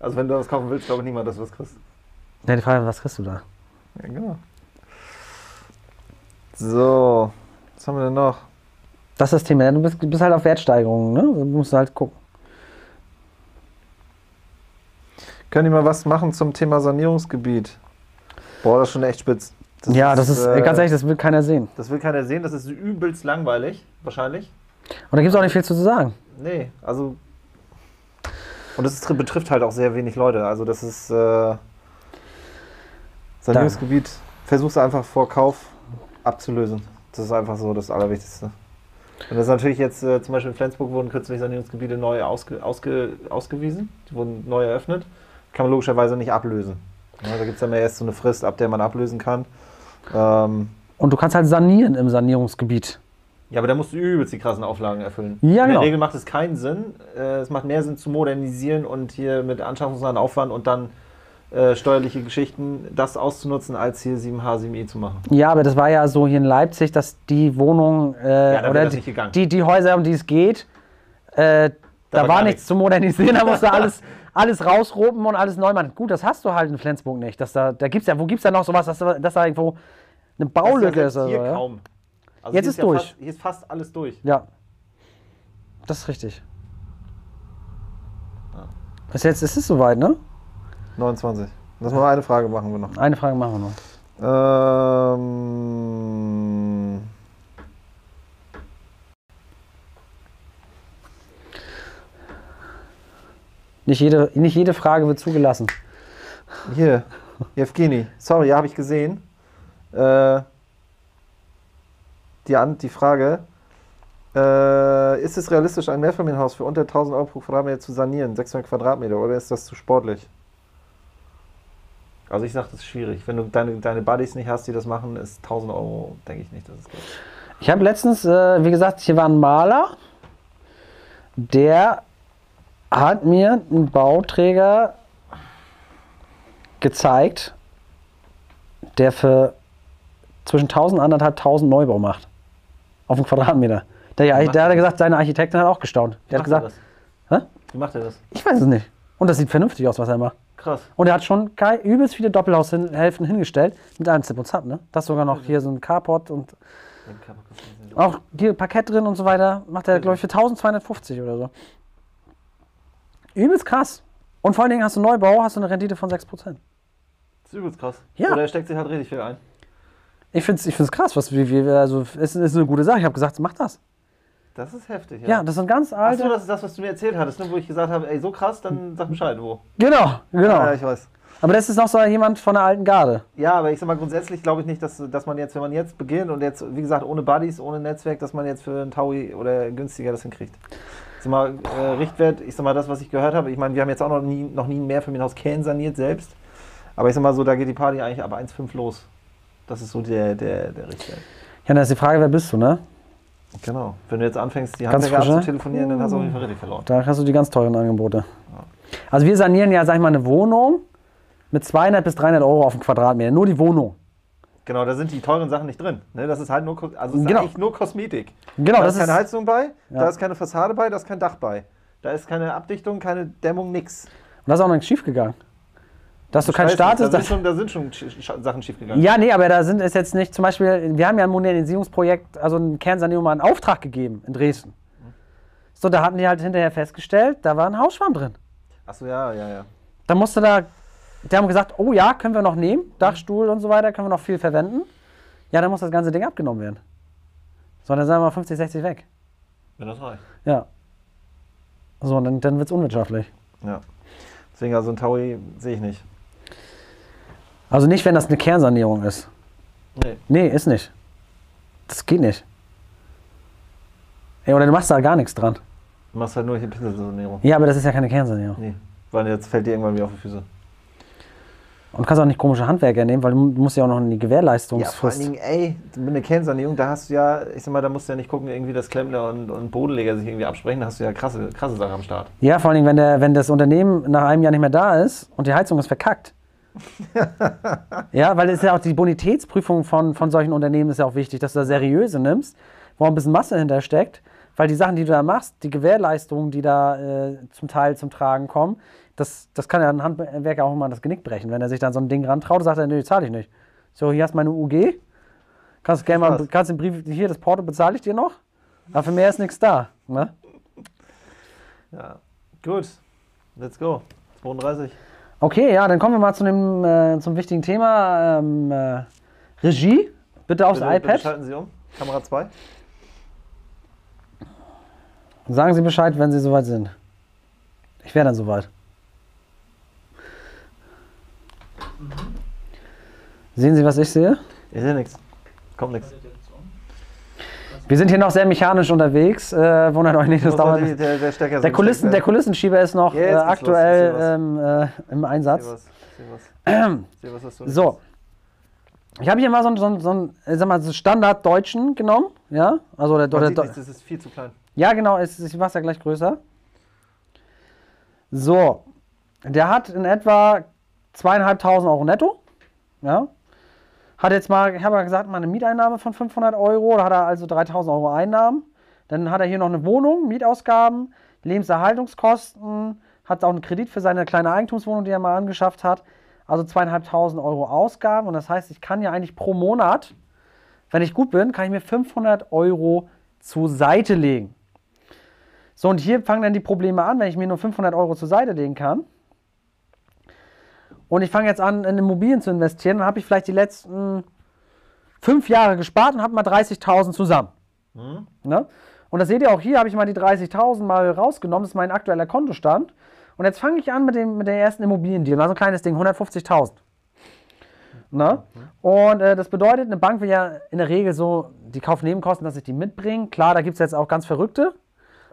Also wenn du was kaufen willst, glaube ich nicht mal, dass du was kriegst. Ja, die Frage, was kriegst du da? Ja, genau. So, was haben wir denn noch? Das ist das Thema. Du bist, bist halt auf Wertsteigerungen, ne? Du musst halt gucken. Können die mal was machen zum Thema Sanierungsgebiet? Boah, das ist schon echt spitz. ja, das ist, äh, ganz ehrlich, das will keiner sehen. Das will keiner sehen, das ist übelst langweilig, wahrscheinlich. Und da gibt es auch nicht viel zu sagen. Nee, also. Und das ist, betrifft halt auch sehr wenig Leute. Also, das ist. Äh, Sanierungsgebiet, versuchst du einfach vor Kauf abzulösen. Das ist einfach so das Allerwichtigste. Und das ist natürlich jetzt, äh, zum Beispiel in Flensburg wurden kürzlich Sanierungsgebiete neu ausge, ausge, ausgewiesen. Die wurden neu eröffnet. Kann man logischerweise nicht ablösen. Ja, da gibt es dann ja erst so eine Frist, ab der man ablösen kann. Ähm, Und du kannst halt sanieren im Sanierungsgebiet. Ja, aber da musst du übelst die krassen Auflagen erfüllen. Ja, In genau. der Regel macht es keinen Sinn. Äh, es macht mehr Sinn zu modernisieren und hier mit anschaffungsnahen Aufwand und dann äh, steuerliche Geschichten das auszunutzen, als hier 7H, 7E zu machen. Ja, aber das war ja so hier in Leipzig, dass die Wohnungen äh, da wäre oder die, die, die Häuser, um die es geht, äh, da, war war gar nichts zu modernisieren, da musst du alles, alles rausroben und alles neu machen. Gut, das hast du halt in Flensburg nicht. Dass da, da gibt's ja, wo gibt es da noch sowas, dass, da- dass da irgendwo eine Baulücke ist? Das oder hier so, ja? kaum. Also Jetzt hier ist ja durch. Fast, hier ist fast alles durch. ja. Das ist richtig. Ja. Ist jetzt, ist es soweit, ne? 29. Lass mal eine Frage machen wir noch. Eine Frage machen wir noch. Ähm, Nicht jede, nicht jede Frage wird zugelassen. hier, Evgeni. Sorry, ja, habe ich gesehen. Äh, die, An die Frage. Äh, ist es realistisch, ein Mehrfamilienhaus für unter 1000 Euro pro Quadratmeter zu sanieren? 600 Quadratmeter, oder ist das zu sportlich? Also ich sage, das ist schwierig. Wenn du deine, deine Buddies nicht hast, die das machen, ist 1000 Euro, denke ich nicht, dass es geht. Ich habe letztens, äh, wie gesagt, hier war ein Maler, der hat mir einen Bauträger gezeigt, der für zwischen 1000 und 1500 Neubau macht. Auf einen Quadratmeter. Der, der hat er gesagt, seine Architektin hat auch gestaunt. Der hat Wie macht gesagt, er Hä? das? Wie macht er das? ich weiß es nicht. Und das sieht vernünftig aus, was er macht. Krass. Und er hat schon geil, übelst viele Doppelhaushälften hingestellt mit einem Zip und Zap, ne? Das ist sogar noch hier so ein Carport und auch hier Parkett drin und so weiter. Macht er, glaube ich, für 1250 oder so. Übelst krass. Und vor allen Dingen hast du Neubau, hast du eine Rendite von 6%. Das ist übelst krass. Ja. Oder er steckt sich halt richtig viel ein. Ich finde es ich find's krass, was, wie, wie, also es ist eine gute Sache. Ich habe gesagt, mach das. Das ist heftig, Ja, das sind ganz alte. Achso, das ist das, was du mir erzählt hattest, ne? wo ich gesagt habe, ey, so krass, dann sag Bescheid, wo. genau, genau. Ja, ich weiß. Aber das ist noch so jemand von der alten Garde. Ja, aber ich sag mal, grundsätzlich glaube ich nicht, dass, dass man jetzt, wenn man jetzt beginnt und jetzt, wie gesagt, ohne Buddies, ohne Netzwerk, dass man jetzt für einen Taui oder günstiger das hinkriegt. Ich sag mal, äh, Richtwert, ich sag mal, das, was ich gehört habe, ich meine, wir haben jetzt auch noch nie, noch nie ein Mehrfamilienhaus Kern saniert selbst. Aber ich sag mal so, da geht die Party eigentlich ab 1,5 los. Das ist so der, der, der Richtwert. Ja, dann ist die Frage, wer bist du, ne? Genau. Wenn du jetzt anfängst, die Handwerker ne? abzutelefonieren, dann hast du auf jeden Fall richtig verloren. Da hast du die ganz teuren Angebote. Also wir sanieren ja, sag ich mal, eine Wohnung mit 200 bis 300 Euro auf den Quadratmeter. Nur die Wohnung. Genau, da sind die teuren Sachen nicht drin. Ne? Das ist halt nur, also ist Genau. eigentlich nur Kosmetik. Genau, da das ist keine Heizung bei, Ja. da ist keine Fassade bei, da ist kein Dach bei. Da ist keine Abdichtung, keine Dämmung, nix. Und da ist auch noch nichts schief gegangen. Dass du kein Scheiße, Start da, sind schon, da sind schon Sch- Sch- Sachen schiefgegangen. ja, nee, aber da sind es jetzt nicht, zum Beispiel, wir haben ja ein Modernisierungsprojekt, also ein Kernsanierung mal einen Auftrag gegeben in Dresden. So, da hatten die halt hinterher festgestellt, da war ein Hausschwamm drin. Achso, ja, ja, ja. Da musste da, die haben gesagt, oh ja, können wir noch nehmen, Dachstuhl und so weiter, können wir noch viel verwenden. Ja, dann muss das ganze Ding abgenommen werden. So, dann sagen wir mal 50, 60 weg. Wenn das reicht. Ja. So, und dann, dann wird es unwirtschaftlich. Ja. Deswegen, also ein Taui sehe ich nicht. Also nicht, wenn das eine Kernsanierung ist. Nee. Nee, ist nicht. Das geht nicht. Ey, oder du machst da gar nichts dran. Du machst halt nur hier Pinselsanierung. Ja, aber das ist ja keine Kernsanierung. Nee. Weil jetzt fällt dir irgendwann wieder auf die Füße. Und du kannst auch nicht komische Handwerker nehmen, weil du musst ja auch noch in die Ja, vor Gewährleistungsfrist. allen Dingen, ey, mit einer Kernsanierung, da hast du ja, ich sag mal, da musst du ja nicht gucken, irgendwie, dass Klempner und, und Bodenleger sich irgendwie absprechen, da hast du ja krasse, krasse Sachen am Start. ja, vor allen Dingen, wenn, der, wenn das Unternehmen nach einem Jahr nicht mehr da ist und die Heizung ist verkackt. ja, weil es ist ja auch die Bonitätsprüfung von, von solchen Unternehmen ist ja auch wichtig, dass du da seriöse nimmst, wo ein bisschen Masse hintersteckt, weil die Sachen, die du da machst, die Gewährleistungen, die da äh, zum Teil zum Tragen kommen, das, das kann ja ein Handwerker auch mal das Genick brechen, wenn er sich dann so ein Ding rantraut, sagt er, nee, zahle ich nicht. So, hier hast du meine UG, kannst gerne mal, kannst den Brief, hier, das Porto bezahle ich dir noch, aber für mehr ist nichts da. Ne? Ja. Gut. Let's go. 32. Okay, ja, dann kommen wir mal zu dem, äh, zum wichtigen Thema. Ähm, äh, Regie, bitte aufs Bitte, bitte iPad. schalten Sie um. Kamera 2. Sagen Sie Bescheid, wenn Sie soweit sind. Ich wäre dann soweit. Sehen Sie, was ich sehe? Ich sehe nichts. Kommt nichts. Wir sind hier noch sehr mechanisch unterwegs. Äh, wundert euch nicht, das dauert. die- Der, der, Stecker Der, Kulissen, der Kulissenschieber ist noch äh, los, aktuell ähm, äh, im. Einsatz. Seh was. Seh was. Seh So. Ich habe hier mal so einen, so einen, so einen sag mal, so Standard-Deutschen genommen. Ja, also der, Man sieht nichts, das ist viel zu klein. Ja, genau, es- ich mache es ja gleich größer. So, der hat in etwa zweieinhalbtausend Euro netto. Ja. Hat jetzt mal, ich habe ja gesagt, mal eine Mieteinnahme von 500 Euro. Da hat er also 3000 Euro Einnahmen. Dann hat er hier noch eine Wohnung, Mietausgaben, Lebenserhaltungskosten, hat auch einen Kredit für seine kleine Eigentumswohnung, die er mal angeschafft hat. Also zweieinhalbtausend Euro Ausgaben. Und das heißt, ich kann ja eigentlich pro Monat, wenn ich gut bin, kann ich mir 500 Euro zur Seite legen. So, und hier fangen dann die Probleme an, wenn ich mir nur 500 Euro zur Seite legen kann. Und ich fange jetzt an, in Immobilien zu investieren, dann habe ich vielleicht die letzten fünf Jahre gespart und habe mal 30.000 zusammen. Ne? Und das seht ihr auch hier, habe ich mal die 30.000 mal rausgenommen, das ist mein aktueller Kontostand. Und jetzt fange ich an mit, dem, mit der ersten Immobiliendeal, also ein kleines Ding, 150.000. Ne? Und äh, das bedeutet, eine Bank will ja in der Regel so die Kaufnebenkosten, dass ich die mitbringe. Klar, da gibt es jetzt auch ganz Verrückte.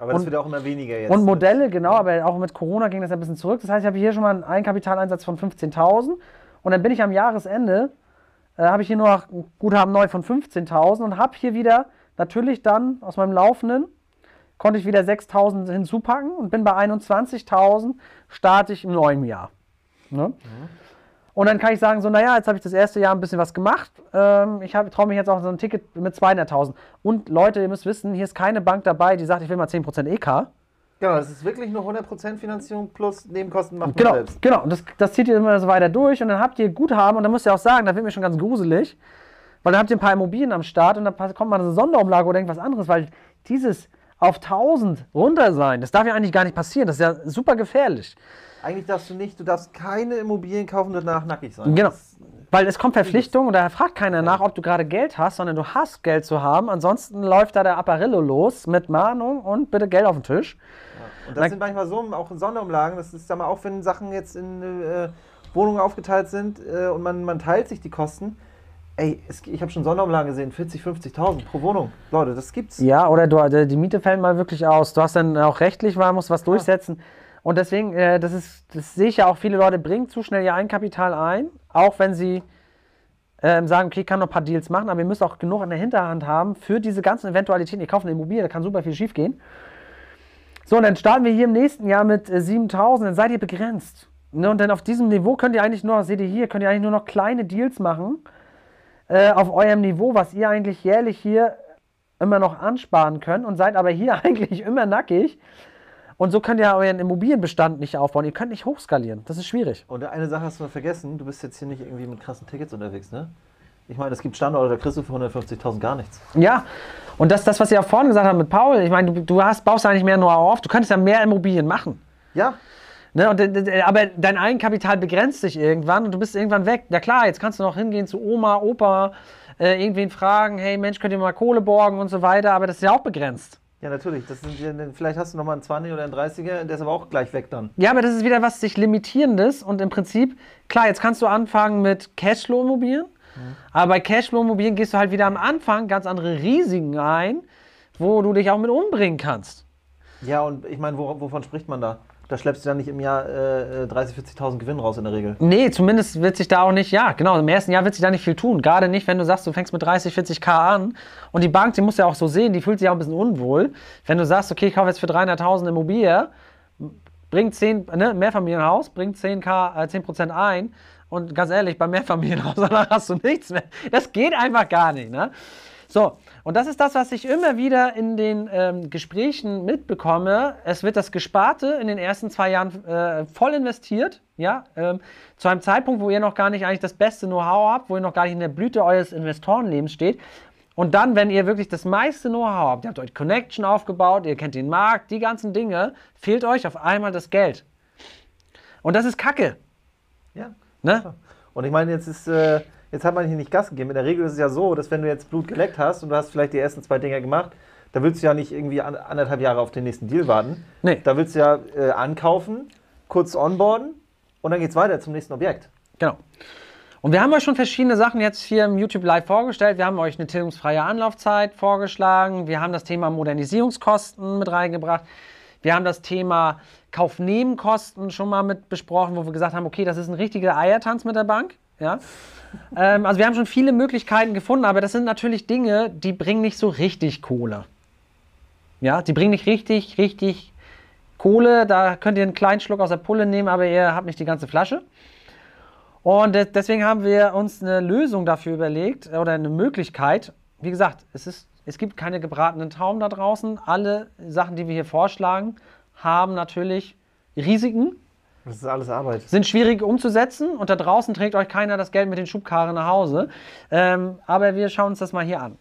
Aber das Und- wird auch immer weniger jetzt. Und Modelle, genau, aber auch mit Corona ging das ein bisschen zurück. Das heißt, ich habe hier schon mal einen Eigenkapitaleinsatz von 15.000 und dann bin ich am Jahresende, äh, habe ich hier nur noch Guthaben neu von 15.000 und habe hier wieder natürlich dann aus meinem Laufenden, konnte ich wieder 6.000 hinzupacken und bin bei 21.000, starte ich im neuen Jahr. Ne? Und dann kann ich sagen, so, naja, jetzt habe ich das erste Jahr ein bisschen was gemacht. Ähm, ich traue mich jetzt auch so ein Ticket mit 200.000. Und Leute, ihr müsst wissen, hier ist keine Bank dabei, die sagt, ich will mal 10% EK. Genau, das ist wirklich nur 100% Finanzierung plus Nebenkosten macht man Genau, selbst. genau. Und das, das zieht ihr immer so weiter durch und dann habt ihr Guthaben und dann müsst ihr auch sagen, da wird mir schon ganz gruselig, weil dann habt ihr ein paar Immobilien am Start und dann kommt mal eine Sonderumlage oder irgendwas anderes, weil dieses auf 1000 runter sein, das darf ja eigentlich gar nicht passieren, das ist ja super gefährlich. Eigentlich darfst du nicht, du darfst keine Immobilien kaufen und danach nackig sein. Genau. Weil es kommt Verpflichtung und da fragt keiner nach, ob du gerade Geld hast, sondern du hast Geld zu haben. Ansonsten läuft da der Apparillo los mit Mahnung und bitte Geld auf den Tisch. Und das sind manchmal so, auch in Sonderumlagen, das ist, sag mal, auch wenn Sachen jetzt in äh, Wohnungen aufgeteilt sind äh, und man, man teilt sich die Kosten. Ey, es, ich habe schon Sonderumlagen gesehen, 40, 50.000 pro Wohnung. Leute, das gibt's. Ja, oder du, äh, die Miete fällt mal wirklich aus. Du hast dann auch rechtlich, weil musst was durchsetzen. Und deswegen, äh, das ist, das sehe ich ja auch, viele Leute bringen zu schnell ihr Eigenkapital ein, auch wenn sie ähm, sagen, okay, ich kann noch ein paar Deals machen, aber ihr müsst auch genug in der Hinterhand haben für diese ganzen Eventualitäten. Ihr kauft eine Immobilie, da kann super viel schief gehen. So, und dann starten wir hier im nächsten Jahr mit äh, 7000, dann seid ihr begrenzt. Ne, und dann auf diesem Niveau könnt ihr eigentlich nur, seht ihr hier, könnt ihr eigentlich nur noch kleine Deals machen äh, auf eurem Niveau, was ihr eigentlich jährlich hier immer noch ansparen könnt und seid aber hier eigentlich immer nackig. Und so könnt ihr euren Immobilienbestand nicht aufbauen. Ihr könnt nicht hochskalieren. Das ist schwierig. Und eine Sache hast du vergessen, du bist jetzt hier nicht irgendwie mit krassen Tickets unterwegs, ne? Ich meine, es gibt Standorte, da kriegst du für 150.000 gar nichts. Ja, und das, das, was ihr ja vorhin gesagt habt mit Paul, ich meine, du, du hast, baust ja nicht mehr nur auf, du könntest ja mehr Immobilien machen. Ja, Ne, und, d- aber dein Eigenkapital begrenzt sich irgendwann und du bist irgendwann weg. Ja klar, jetzt kannst du noch hingehen zu Oma, Opa, äh, irgendwen fragen, hey Mensch, könnt ihr mal Kohle borgen und so weiter, aber das ist ja auch begrenzt. Ja natürlich. Das sind, vielleicht hast du noch mal einen 20 oder einen 30er, der ist aber auch gleich weg dann. Ja, aber das ist wieder was sich limitierendes und im Prinzip, klar, jetzt kannst du anfangen mit Cashflow-Immobilien, aber bei Cashflow-Immobilien gehst du halt wieder am Anfang ganz andere Risiken ein, wo du dich auch mit umbringen kannst. Ja, und ich meine, wo, wovon spricht man da? Da schleppst du dann nicht im Jahr äh, äh, 30.000, 40.000 Gewinn raus in der Regel. Nee, zumindest wird sich da auch nicht, ja, genau, im ersten Jahr wird sich da nicht viel tun. Gerade nicht, wenn du sagst, du fängst mit 30, 40k an. Und die Bank, die muss ja auch so sehen, die fühlt sich auch ein bisschen unwohl. Wenn du sagst, okay, ich kaufe jetzt für 300.000 Immobilie, bringt 10, ne, Mehrfamilienhaus, bringt 10k, äh, 10% ein. Und ganz ehrlich, beim Mehrfamilienhaus, danach hast du nichts mehr. Das geht einfach gar nicht, ne? So, und das ist das, was ich immer wieder in den ähm, Gesprächen mitbekomme. Es wird das Gesparte in den ersten zwei Jahren äh, voll investiert, ja, ähm, zu einem Zeitpunkt, wo ihr noch gar nicht eigentlich das beste Know-how habt, wo ihr noch gar nicht in der Blüte eures Investorenlebens steht. Und dann, wenn ihr wirklich das meiste Know-how habt, ihr habt euch Connection aufgebaut, ihr kennt den Markt, die ganzen Dinge, fehlt euch auf einmal das Geld. Und das ist Kacke, Ja. ne? Und ich meine, jetzt ist, äh, jetzt hat man hier nicht Gas gegeben. In der Regel ist es ja so, dass wenn du jetzt Blut geleckt hast und du hast vielleicht die ersten zwei Dinger gemacht, da willst du ja nicht irgendwie an, anderthalb Jahre auf den nächsten Deal warten. Nee. Da willst du ja äh, ankaufen, kurz onboarden und dann geht's weiter zum nächsten Objekt. Genau. Und wir haben euch schon verschiedene Sachen jetzt hier im YouTube Live vorgestellt. Wir haben euch eine tilgungsfreie Anlaufzeit vorgeschlagen. Wir haben das Thema Modernisierungskosten mit reingebracht. Wir haben das Thema Kaufnebenkosten schon mal mit besprochen, wo wir gesagt haben, okay, das ist ein richtiger Eiertanz mit der Bank. Ja? ähm, also wir haben schon viele Möglichkeiten gefunden, aber das sind natürlich Dinge, die bringen nicht so richtig Kohle. Ja, die bringen nicht richtig, richtig Kohle. Da könnt ihr einen kleinen Schluck aus der Pulle nehmen, aber ihr habt nicht die ganze Flasche. Und de- deswegen haben wir uns eine Lösung dafür überlegt oder eine Möglichkeit. Wie gesagt, es, ist, es gibt keine gebratenen Tauben da draußen. Alle Sachen, die wir hier vorschlagen, haben natürlich Risiken, Das ist alles Arbeit. sind schwierig umzusetzen und da draußen trägt euch keiner das Geld mit den Schubkarren nach Hause. Ähm, aber wir schauen uns das mal hier an.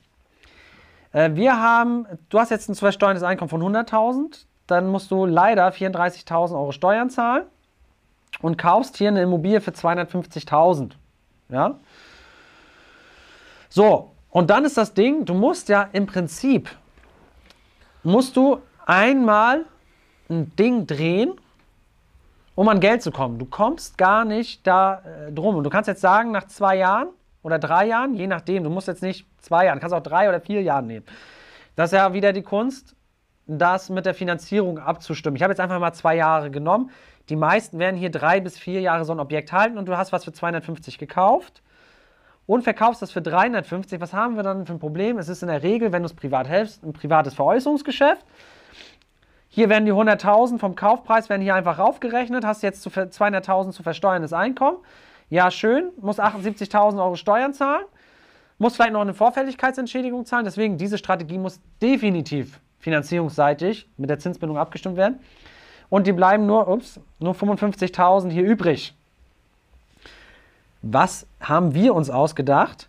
Äh, wir haben, du hast jetzt ein zu versteuerndes Einkommen von 100.000, dann musst du leider 34.000 Euro Steuern zahlen und kaufst hier eine Immobilie für 250.000. Ja? So, und dann ist das Ding, du musst ja im Prinzip, musst du einmal ein Ding drehen, um an Geld zu kommen. Du kommst gar nicht da äh, drum. Und du kannst jetzt sagen, nach zwei Jahren oder drei Jahren, je nachdem, du musst jetzt nicht zwei Jahren, kannst auch drei oder vier Jahren nehmen. Das ist ja wieder die Kunst, das mit der Finanzierung abzustimmen. Ich habe jetzt einfach mal zwei Jahre genommen. Die meisten werden hier drei bis vier Jahre so ein Objekt halten und du hast was für 250 gekauft und verkaufst das für 350. Was haben wir dann für ein Problem? Es ist in der Regel, wenn du es privat hältst, ein privates Veräußerungsgeschäft. Hier werden die 100.000 vom Kaufpreis werden hier einfach raufgerechnet. Hast jetzt zu ver- 200.000 zu versteuerndes Einkommen. Ja, schön. Muss 78.000 Euro Steuern zahlen. Muss vielleicht noch eine Vorfälligkeitsentschädigung zahlen. Deswegen, diese Strategie muss definitiv finanzierungsseitig mit der Zinsbindung abgestimmt werden. Und die bleiben nur, ups, nur 55.000 hier übrig. Was haben wir uns ausgedacht?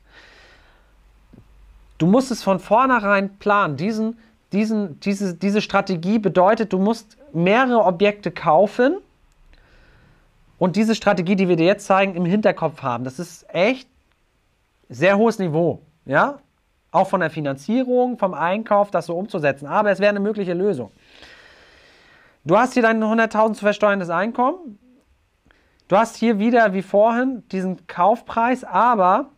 Du musst es von vornherein planen. Diesen, diesen, diese, diese Strategie bedeutet, du musst mehrere Objekte kaufen und diese Strategie, die wir dir jetzt zeigen, im Hinterkopf haben. Das ist echt sehr hohes Niveau. Ja? Auch von der Finanzierung, vom Einkauf, das so umzusetzen. Aber es wäre eine mögliche Lösung. Du hast hier dein 100.000 zu versteuerndes Einkommen. Du hast hier wieder wie vorhin diesen Kaufpreis, aber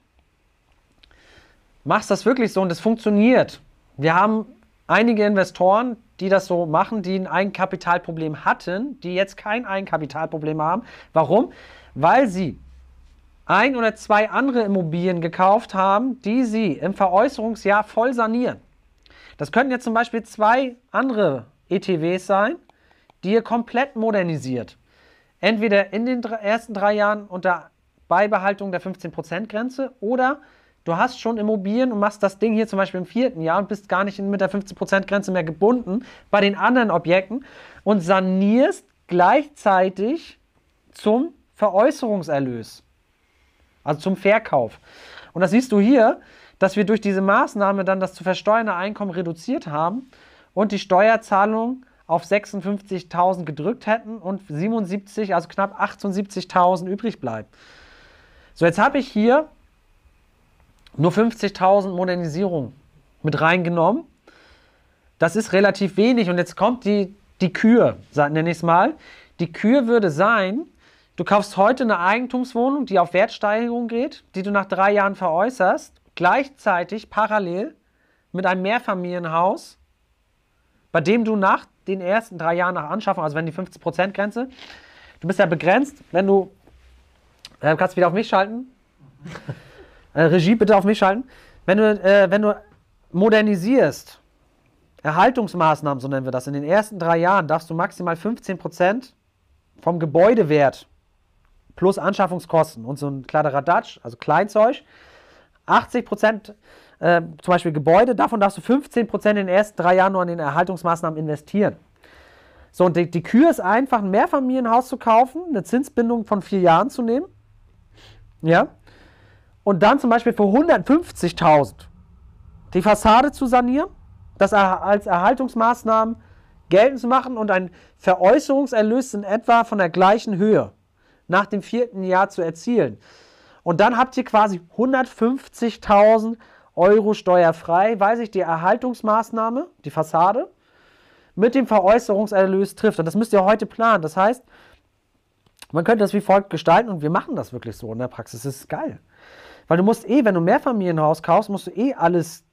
machst das wirklich so und es funktioniert. Wir haben einige Investoren, die das so machen, die ein Eigenkapitalproblem hatten, die jetzt kein Eigenkapitalproblem haben. Warum? Weil sie ein oder zwei andere Immobilien gekauft haben, die sie im Veräußerungsjahr voll sanieren. Das könnten jetzt zum Beispiel zwei andere ETWs sein, die ihr komplett modernisiert. Entweder in den ersten drei Jahren unter Beibehaltung der 15%-Grenze oder du hast schon Immobilien und machst das Ding hier zum Beispiel im vierten Jahr und bist gar nicht mit der 15%-Grenze mehr gebunden bei den anderen Objekten und sanierst gleichzeitig zum Veräußerungserlös, also zum Verkauf. Und das siehst du hier, dass wir durch diese Maßnahme dann das zu versteuernde Einkommen reduziert haben und die Steuerzahlung auf 56.000 gedrückt hätten und 77, also knapp 78.000 übrig bleibt. So, jetzt habe ich hier nur 50.000 Modernisierung mit reingenommen. Das ist relativ wenig und jetzt kommt die, die Kür, nenne ich es mal. Die Kür würde sein, du kaufst heute eine Eigentumswohnung, die auf Wertsteigerung geht, die du nach drei Jahren veräußerst, gleichzeitig parallel mit einem Mehrfamilienhaus, bei dem du nach den ersten drei Jahren nach Anschaffung, also wenn die 50%-Grenze, du bist ja begrenzt, wenn du, äh, kannst wieder auf mich schalten, äh, Regie bitte auf mich schalten, wenn du, äh, wenn du modernisierst, Erhaltungsmaßnahmen, so nennen wir das, in den ersten drei Jahren darfst du maximal 15% vom Gebäudewert plus Anschaffungskosten und so ein Kladderadatsch, also Kleinzeug, 80% äh, zum Beispiel Gebäude, davon darfst du 15% in den ersten drei Jahren nur an den Erhaltungsmaßnahmen investieren. So, und die, die Kür ist einfach, ein Mehrfamilienhaus zu kaufen, eine Zinsbindung von vier Jahren zu nehmen. Ja. Und dann zum Beispiel für 150.000 die Fassade zu sanieren, das als Erhaltungsmaßnahmen geltend zu machen und ein Veräußerungserlös in etwa von der gleichen Höhe nach dem vierten Jahr zu erzielen. Und dann habt ihr quasi 150.000 Euro steuerfrei, weil sich die Erhaltungsmaßnahme, die Fassade, mit dem Veräußerungserlös trifft. Und das müsst ihr heute planen. Das heißt, man könnte das wie folgt gestalten und wir machen das wirklich so in der Praxis. Das ist geil. Weil du musst eh, wenn du ein Mehrfamilienhaus kaufst, musst du eh alles,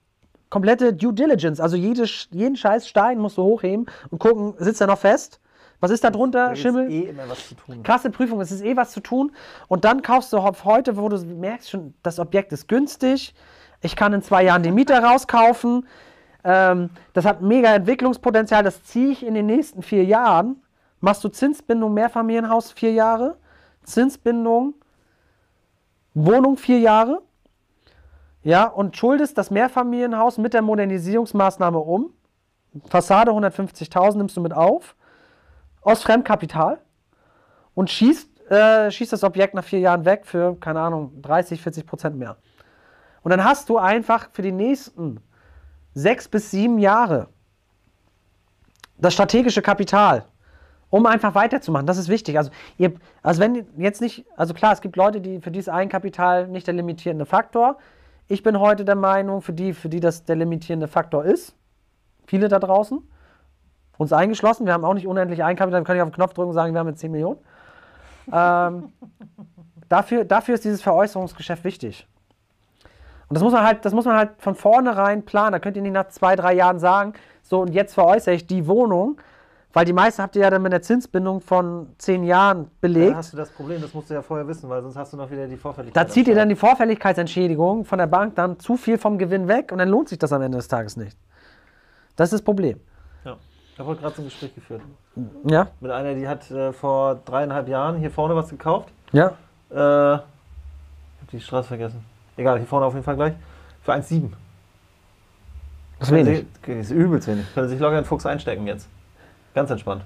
komplette Due Diligence, also jede, jeden scheiß Stein musst du hochheben und gucken, sitzt er noch fest? Was ist da drunter? Da Schimmel? eh immer was zu tun. Krasse Prüfung, es ist eh was zu tun. Und dann kaufst du heute, wo du merkst schon, das Objekt ist günstig, ich kann in zwei Jahren den Mieter rauskaufen. Ähm, das hat mega Entwicklungspotenzial. Das ziehe ich in den nächsten vier Jahren. Machst du Zinsbindung Mehrfamilienhaus vier Jahre, Zinsbindung Wohnung vier Jahre, ja, und schuldest das Mehrfamilienhaus mit der Modernisierungsmaßnahme um. Fassade 150.000 nimmst du mit auf, aus Fremdkapital. Und schießt, äh, schießt das Objekt nach vier Jahren weg für, keine Ahnung, 30, 40 Prozent mehr. Und dann hast du einfach für die nächsten sechs bis sieben Jahre das strategische Kapital, um einfach weiterzumachen. Das ist wichtig. Also, ihr, also wenn jetzt nicht, also klar, es gibt Leute, die für dieses Eigenkapital nicht der limitierende Faktor. Ich bin heute der Meinung, für die, für die das der limitierende Faktor ist, viele da draußen, uns eingeschlossen, wir haben auch nicht unendlich Eigenkapital, wir können nicht auf den Knopf drücken und sagen, wir haben jetzt 10 Millionen. Ähm, dafür, dafür ist dieses Veräußerungsgeschäft wichtig. Und das muss man halt, das muss man halt von vornherein planen. Da könnt ihr nicht nach zwei, drei Jahren sagen, so und jetzt veräußere ich die Wohnung, weil die meisten habt ihr ja dann mit einer Zinsbindung von zehn Jahren belegt. Da hast du das Problem, das musst du ja vorher wissen, weil sonst hast du noch wieder die Vorfälligkeit. Da zieht ihr dann die Vorfälligkeitsentschädigung von der Bank dann zu viel vom Gewinn weg und dann lohnt sich das am Ende des Tages nicht. Das ist das Problem. Ja. Ich habe heute gerade so ein Gespräch geführt. Ja. Mit einer, die hat äh, vor dreieinhalb Jahren hier vorne was gekauft. Ja. Äh, ich habe die Straße vergessen. Egal, hier vorne auf jeden Fall gleich. Für 1,7. Das ist wenig. Sie, ist übelst wenig. Können sich locker in den Fuchs einstecken jetzt. Ganz entspannt.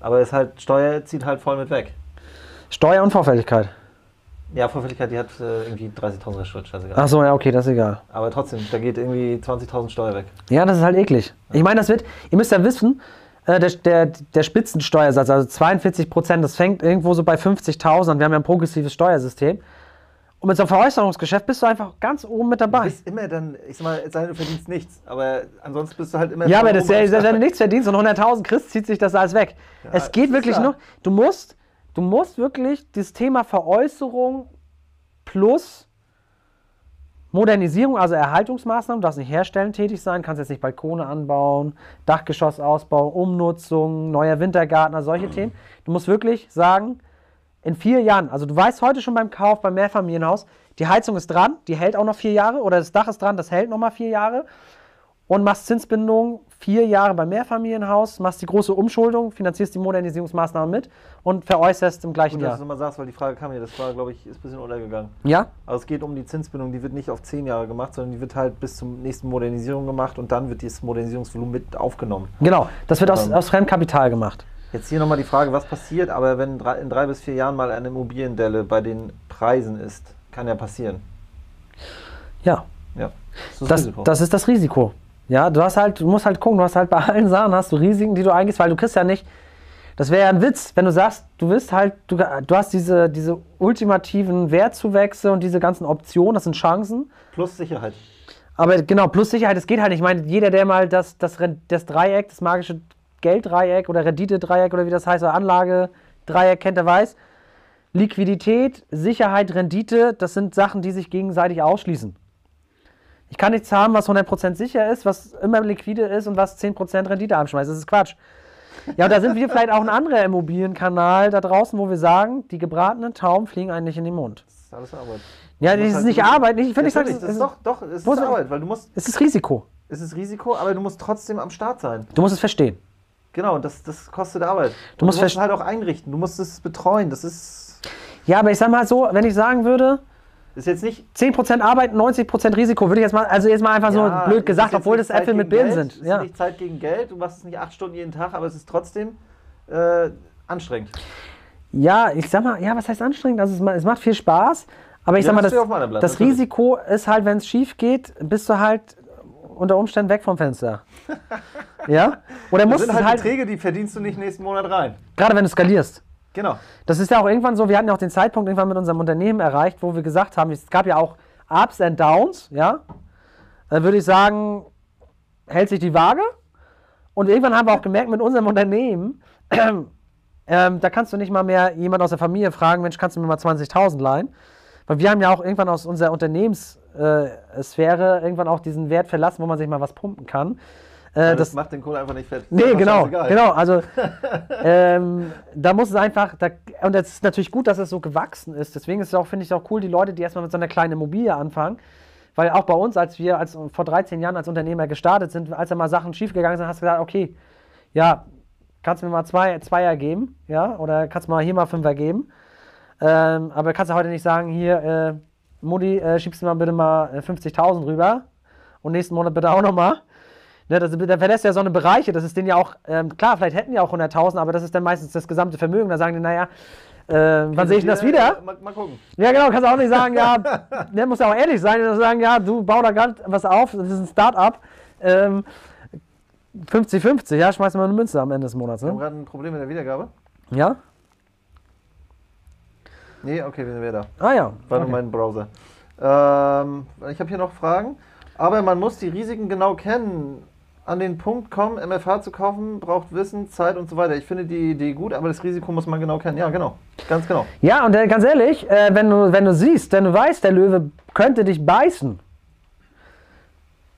Aber ist halt, Steuer zieht halt voll mit weg. Steuer und Vorfälligkeit. Ja, Vorfälligkeit, die hat äh, irgendwie 30.000 Restschritt, scheißegal. Ach so, ja, okay, das ist egal. Aber trotzdem, da geht irgendwie 20.000 Steuer weg. Ja, das ist halt eklig. Ich meine, das wird, ihr müsst ja wissen, Äh, der, der, der Spitzensteuersatz, also 42 Prozent, das fängt irgendwo so bei 50.000 an. Wir haben ja ein progressives Steuersystem. Und mit so einem Veräußerungsgeschäft bist du einfach ganz oben mit Du dabei. bist immer dann, ich sag mal, es sei denn, du verdienst nichts, aber ansonsten bist du halt immer. Ja, aber das ja, wenn du nichts verdienst und 100.000 kriegst, zieht sich das alles weg. es das geht wirklich nur, du musst, du musst wirklich das Thema Veräußerung plus Modernisierung, also Erhaltungsmaßnahmen, du darfst nicht herstellen tätig sein, kannst jetzt nicht Balkone anbauen, Dachgeschossausbau, Umnutzung, neuer Wintergarten, also solche Themen. Du musst wirklich sagen, in vier Jahren, also du weißt heute schon beim Kauf, beim Mehrfamilienhaus, die Heizung ist dran, die hält auch noch vier Jahre, oder das Dach ist dran, das hält noch mal vier Jahre. Und machst Zinsbindung vier Jahre beim Mehrfamilienhaus, machst die große Umschuldung, finanzierst die Modernisierungsmaßnahmen mit und veräußerst im gleichen Gut, dass du Jahr. es nochmal sagst, weil die Frage kam hier, das war, glaube ich, ist ein bisschen untergegangen. Ja? Also es geht um die Zinsbindung, die wird nicht auf zehn Jahre gemacht, sondern die wird halt bis zum nächsten Modernisierung gemacht und dann wird dieses Modernisierungsvolumen mit aufgenommen. Genau, das wird aus, Ähm. aus Fremdkapital gemacht. Jetzt hier nochmal die Frage, was passiert, aber wenn drei, in drei bis vier Jahren mal eine Immobiliendelle bei den Preisen ist, kann ja passieren. Ja, Ja. Das das, das ist das Risiko. Ja, du hast halt, du musst halt gucken, du hast halt bei allen Sachen hast du Risiken, die du eingehst, weil du kriegst ja nicht, das wäre ja ein Witz, wenn du sagst, du willst halt, du, du hast diese, diese ultimativen Wertzuwächse und diese ganzen Optionen, das sind Chancen, Plus Sicherheit. Aber genau, plus Sicherheit, es geht halt nicht. Ich meine, jeder, der mal das, das, das Dreieck, das magische Gelddreieck oder Rendite-Dreieck oder wie das heißt, oder Anlage-Dreieck kennt, der weiß, Liquidität, Sicherheit, Rendite, das sind Sachen, die sich gegenseitig ausschließen. Ich kann nichts haben, was 100% sicher ist, was immer liquide ist und was 10% Rendite anschmeißt. Das ist Quatsch. Ja, und da sind wir vielleicht auch ein anderer Immobilienkanal da draußen, wo wir sagen, die gebratenen Tauben fliegen eigentlich in den Mund. Das ist alles Arbeit. Ja, das ist halt nicht Arbeit. Ich nicht sagen, Natürlich, es das ist, doch, doch, es ist ich- Arbeit, weil du musst, es ist Risiko. es ist Risiko, aber du musst trotzdem am Start sein. Du musst es verstehen. Genau, das, das kostet Arbeit. Du musst du musst verst- halt auch einrichten, du musst es betreuen. Das ist, Ja, aber ich sag mal so, wenn ich sagen würde, ist jetzt nicht 10% Arbeit, 90% Risiko, würde ich jetzt mal, also jetzt mal einfach Ja, so blöd es gesagt, obwohl das Äpfel Zeit mit gegen Birnen sind. Es Ja. ist nicht Zeit gegen Geld, du machst es nicht acht Stunden jeden Tag, aber es ist trotzdem äh, anstrengend. ja, ich sag mal, ja, was heißt anstrengend? Also es, es macht viel Spaß, aber ich Ja, sag mal, das das. Risiko ist halt, wenn es schief geht, bist du halt unter Umständen weg vom Fenster. ja? Oder Das musst sind es halt halt, Beträge, die verdienst du nicht nächsten Monat rein. gerade wenn du skalierst. Genau. Das ist ja auch irgendwann so, wir hatten ja auch den Zeitpunkt irgendwann mit unserem Unternehmen erreicht, wo wir gesagt haben, es gab ja auch Ups and Downs, ja. Da würde ich sagen, hält sich die Waage. Und irgendwann haben wir auch gemerkt, mit unserem Unternehmen, ähm, da kannst du nicht mal mehr jemand aus der Familie fragen, Mensch, kannst du mir mal 20.000 leihen? Weil wir haben ja auch irgendwann aus unserer Unternehmenssphäre äh, Sphäre irgendwann auch diesen Wert verlassen, wo man sich mal was pumpen kann. Äh, das, das, macht den Kohle einfach nicht fett. Nee, genau, genau. Also ähm, da muss es einfach, da, und es ist natürlich gut, dass es so gewachsen ist. Deswegen ist es auch, finde ich, auch cool, die Leute, die erstmal mit so einer kleinen Immobilie anfangen. Weil auch bei uns, als wir als, vor 13 Jahren als Unternehmer gestartet sind, als da mal Sachen schiefgegangen sind, hast du gesagt, okay, ja, kannst du mir mal zwei, Zweier geben, ja, oder kannst du mal hier mal Fünfer geben. Ähm, aber kannst du heute nicht sagen, hier, äh, Mutti, äh, schiebst du mal bitte mal äh, 50.000 rüber und nächsten Monat bitte auch nochmal. Ne, das, da verlässt ja so eine Bereiche, das ist denen ja auch, ähm, klar, vielleicht hätten die auch 100.000, aber das ist dann meistens das gesamte Vermögen. Da sagen die, naja, äh, wann sehe ich denn das wieder? Mal, mal gucken. Ja, genau, kannst du auch nicht sagen, ja, ne, muss ja auch ehrlich sein, und sagen, ja, du bau da gerade was auf, das ist ein Start-up. Ähm, 50-50, ja, schmeiß mal eine Münze am Ende des Monats, Wir haben ne? gerade ein Problem mit der Wiedergabe. Ja? Nee, okay, wir sind wieder da. Ah ja. War nur okay. mein Browser. Ähm, ich habe hier noch Fragen. Aber man muss die Risiken genau kennen. An den Punkt kommen, MFH zu kaufen, braucht Wissen, Zeit und so weiter. Ich finde die Idee gut, aber das Risiko muss man genau kennen. Ja, genau. Ganz genau. Ja, und äh, ganz ehrlich, äh, wenn, du, wenn du siehst, wenn du weißt, der Löwe könnte dich beißen,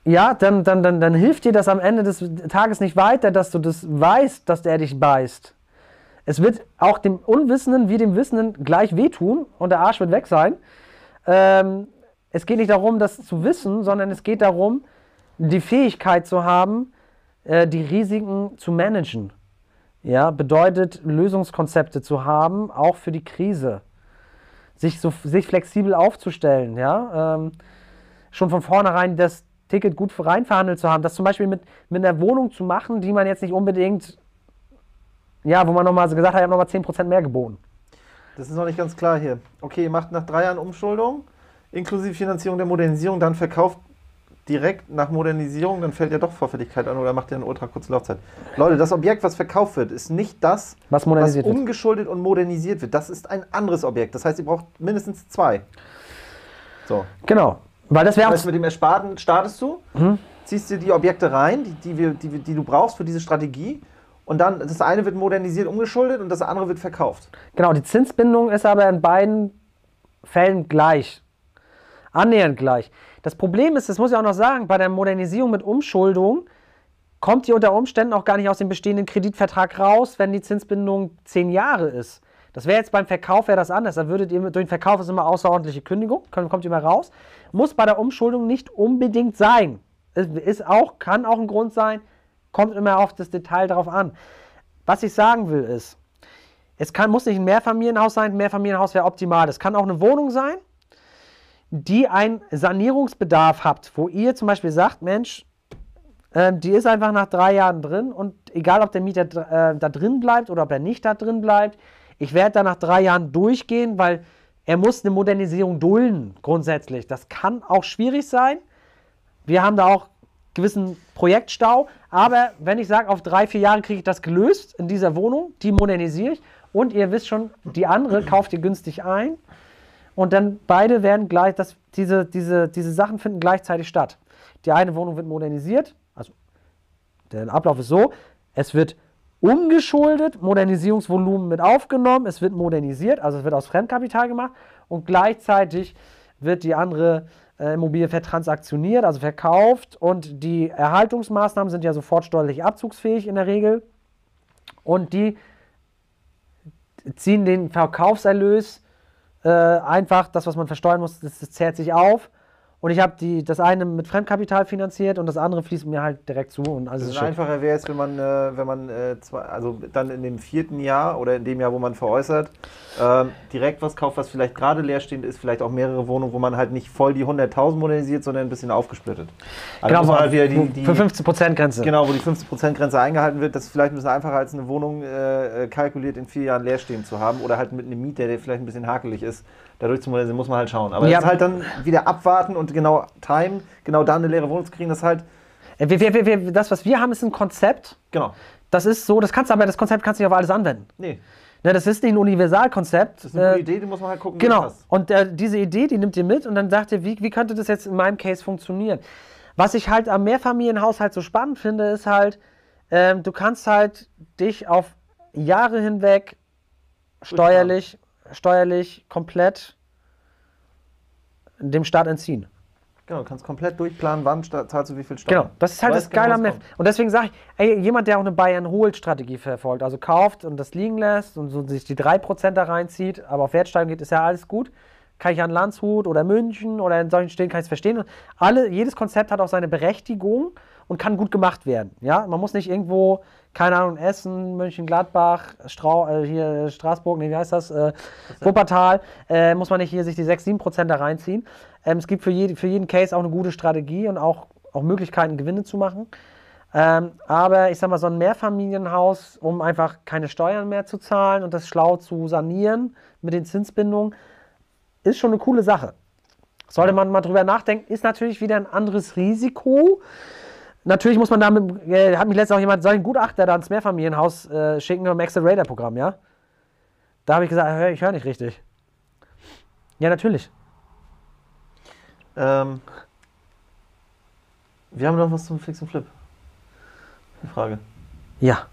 ja, dann, dann, dann, dann hilft dir das am Ende des Tages nicht weiter, dass du das weißt, dass der dich beißt. Es wird auch dem Unwissenden wie dem Wissenden gleich wehtun und der Arsch wird weg sein. Ähm, es geht nicht darum, das zu wissen, sondern es geht darum, die Fähigkeit zu haben, äh, die Risiken zu managen. Ja, bedeutet Lösungskonzepte zu haben, auch für die Krise. Sich, so, sich flexibel aufzustellen, ja. Ähm, schon von vornherein das Ticket gut rein verhandelt zu haben. Das zum Beispiel mit, mit einer Wohnung zu machen, die man jetzt nicht unbedingt, ja, wo man nochmal so gesagt hat, ich habe nochmal 10% mehr geboten. Das ist noch nicht ganz klar hier. Okay, ihr macht nach drei Jahren Umschuldung, inklusive Finanzierung der Modernisierung, dann verkauft direkt nach Modernisierung, dann fällt ja doch Vorfälligkeit an oder macht ja eine ultra kurze Laufzeit. Leute, das Objekt, was verkauft wird, ist nicht das, Was was wird. umgeschuldet und modernisiert wird. Das ist ein anderes Objekt. Das heißt, ihr braucht mindestens zwei. So. Genau. Weil das wäre Das heißt, mit dem Ersparten startest du, Mhm. ziehst dir die Objekte rein, die, die, wir, die, die du brauchst für diese Strategie. Und dann, das eine wird modernisiert, umgeschuldet und das andere wird verkauft. Genau, die Zinsbindung ist aber in beiden Fällen gleich. Annähernd gleich. Das Problem ist, das muss ich auch noch sagen, bei der Modernisierung mit Umschuldung kommt die unter Umständen auch gar nicht aus dem bestehenden Kreditvertrag raus, wenn die Zinsbindung zehn Jahre ist. Das wäre jetzt beim Verkauf wäre das anders. Da würdet ihr durch den Verkauf ist immer außerordentliche Kündigung, kommt, immer raus. Muss bei der Umschuldung nicht unbedingt sein. Ist auch, kann auch ein Grund sein, kommt immer auf das Detail drauf an. Was ich sagen will ist, es kann, muss nicht ein Mehrfamilienhaus sein, ein Mehrfamilienhaus wäre optimal. Es kann auch eine Wohnung sein, die einen Sanierungsbedarf habt, wo ihr zum Beispiel sagt, Mensch, ähm, die ist einfach nach drei Jahren drin und egal, ob der Mieter äh, da drin bleibt oder ob er nicht da drin bleibt, ich werde da nach drei Jahren durchgehen, weil er muss eine Modernisierung dulden, grundsätzlich. Das kann auch schwierig sein. Wir haben da auch gewissen Projektstau, aber wenn ich sage, auf drei, vier Jahre kriege ich das gelöst in dieser Wohnung, die modernisiere ich. Und ihr wisst schon, die andere kauft ihr günstig ein. Und dann beide werden gleich, das, diese, diese, diese Sachen finden gleichzeitig statt. Die eine Wohnung wird modernisiert, also der Ablauf ist so, es wird umgeschuldet, Modernisierungsvolumen mit aufgenommen, es wird modernisiert, also es wird aus Fremdkapital gemacht. Und gleichzeitig wird die andere äh, Immobilie vertransaktioniert, also verkauft und die Erhaltungsmaßnahmen sind ja sofort steuerlich abzugsfähig in der Regel und die ziehen den Verkaufserlös äh, einfach, das, was man versteuern muss, das, das zehrt sich auf. Und ich habe das eine mit Fremdkapital finanziert und das andere fließt mir halt direkt zu. Und alles Das ist einfacher wäre es, wenn man, äh, wenn man äh, zwei, also dann in dem vierten Jahr oder in dem Jahr, wo man veräußert, ähm, direkt was kauft, was vielleicht gerade leerstehend ist, vielleicht auch mehrere Wohnungen, wo man halt nicht voll die 100.000 modernisiert, sondern ein bisschen aufgesplittet. Also Genau, man halt wieder die, wo- die, für 15% Grenze. Genau, wo die 50%-Grenze eingehalten wird, das ist vielleicht ein bisschen einfacher als eine Wohnung äh, äh, kalkuliert in vier Jahren leerstehend zu haben oder halt mit einem Mieter, der vielleicht ein bisschen hakelig ist, dadurch zu modernisieren, muss man halt schauen. Aber Ja. das ist halt dann wieder abwarten und genau time, genau da eine leere Wohnung zu kriegen, das ist halt, Äh, Wir, wir, wir, das, was wir haben, ist ein Konzept. genau, Das ist so, das kannst du aber, das Konzept kannst du nicht auf alles anwenden. nee, Ne, das ist nicht ein Universalkonzept. das ist eine gute Äh, Idee, die muss man halt gucken, Genau. Und äh, diese Idee, die nimmt ihr mit und dann sagt ihr, wie, wie könnte das jetzt in meinem Case funktionieren? Was ich halt am Mehrfamilienhaushalt so spannend finde, ist halt, ähm, du kannst halt dich auf Jahre hinweg steuerlich, steuerlich komplett dem Staat entziehen. Genau, du kannst komplett durchplanen, wann zahlst du wie viel Steuern. Genau, das ist halt weißt das Geile genau, am was Mef. Und deswegen sage ich, ey, jemand, der auch eine Buy-and-Hold-Strategie verfolgt, also kauft und das liegen lässt und so sich die 3% da reinzieht, aber auf Wertsteigerung geht, ist ja alles gut. Kann ich an Landshut oder München oder in solchen Städten kann ich es verstehen. Und alle, jedes Konzept hat auch seine Berechtigung und kann gut gemacht werden. Ja, man muss nicht irgendwo, keine Ahnung, Essen, München, Gladbach, Strau äh, hier Straßburg, nee, wie heißt das? Äh, Wuppertal, äh, muss man nicht hier sich die 6, 7% da reinziehen. Ähm, es gibt für, jede, für jeden Case auch eine gute Strategie und auch, auch Möglichkeiten, Gewinne zu machen. Ähm, aber ich sag mal, so ein Mehrfamilienhaus, um einfach keine Steuern mehr zu zahlen und das schlau zu sanieren mit den Zinsbindungen, ist schon eine coole Sache. Sollte man mal drüber nachdenken, ist natürlich wieder ein anderes Risiko. Natürlich muss man damit, äh, hat mich letztens auch jemand, soll ich einen Gutachter da ins Mehrfamilienhaus äh, schicken im Accelerator-Programm, ja? Da habe ich gesagt, ich höre nicht richtig. Ja, natürlich. Ähm, wir haben noch was zum Fix und Flip. Eine Frage. Ja.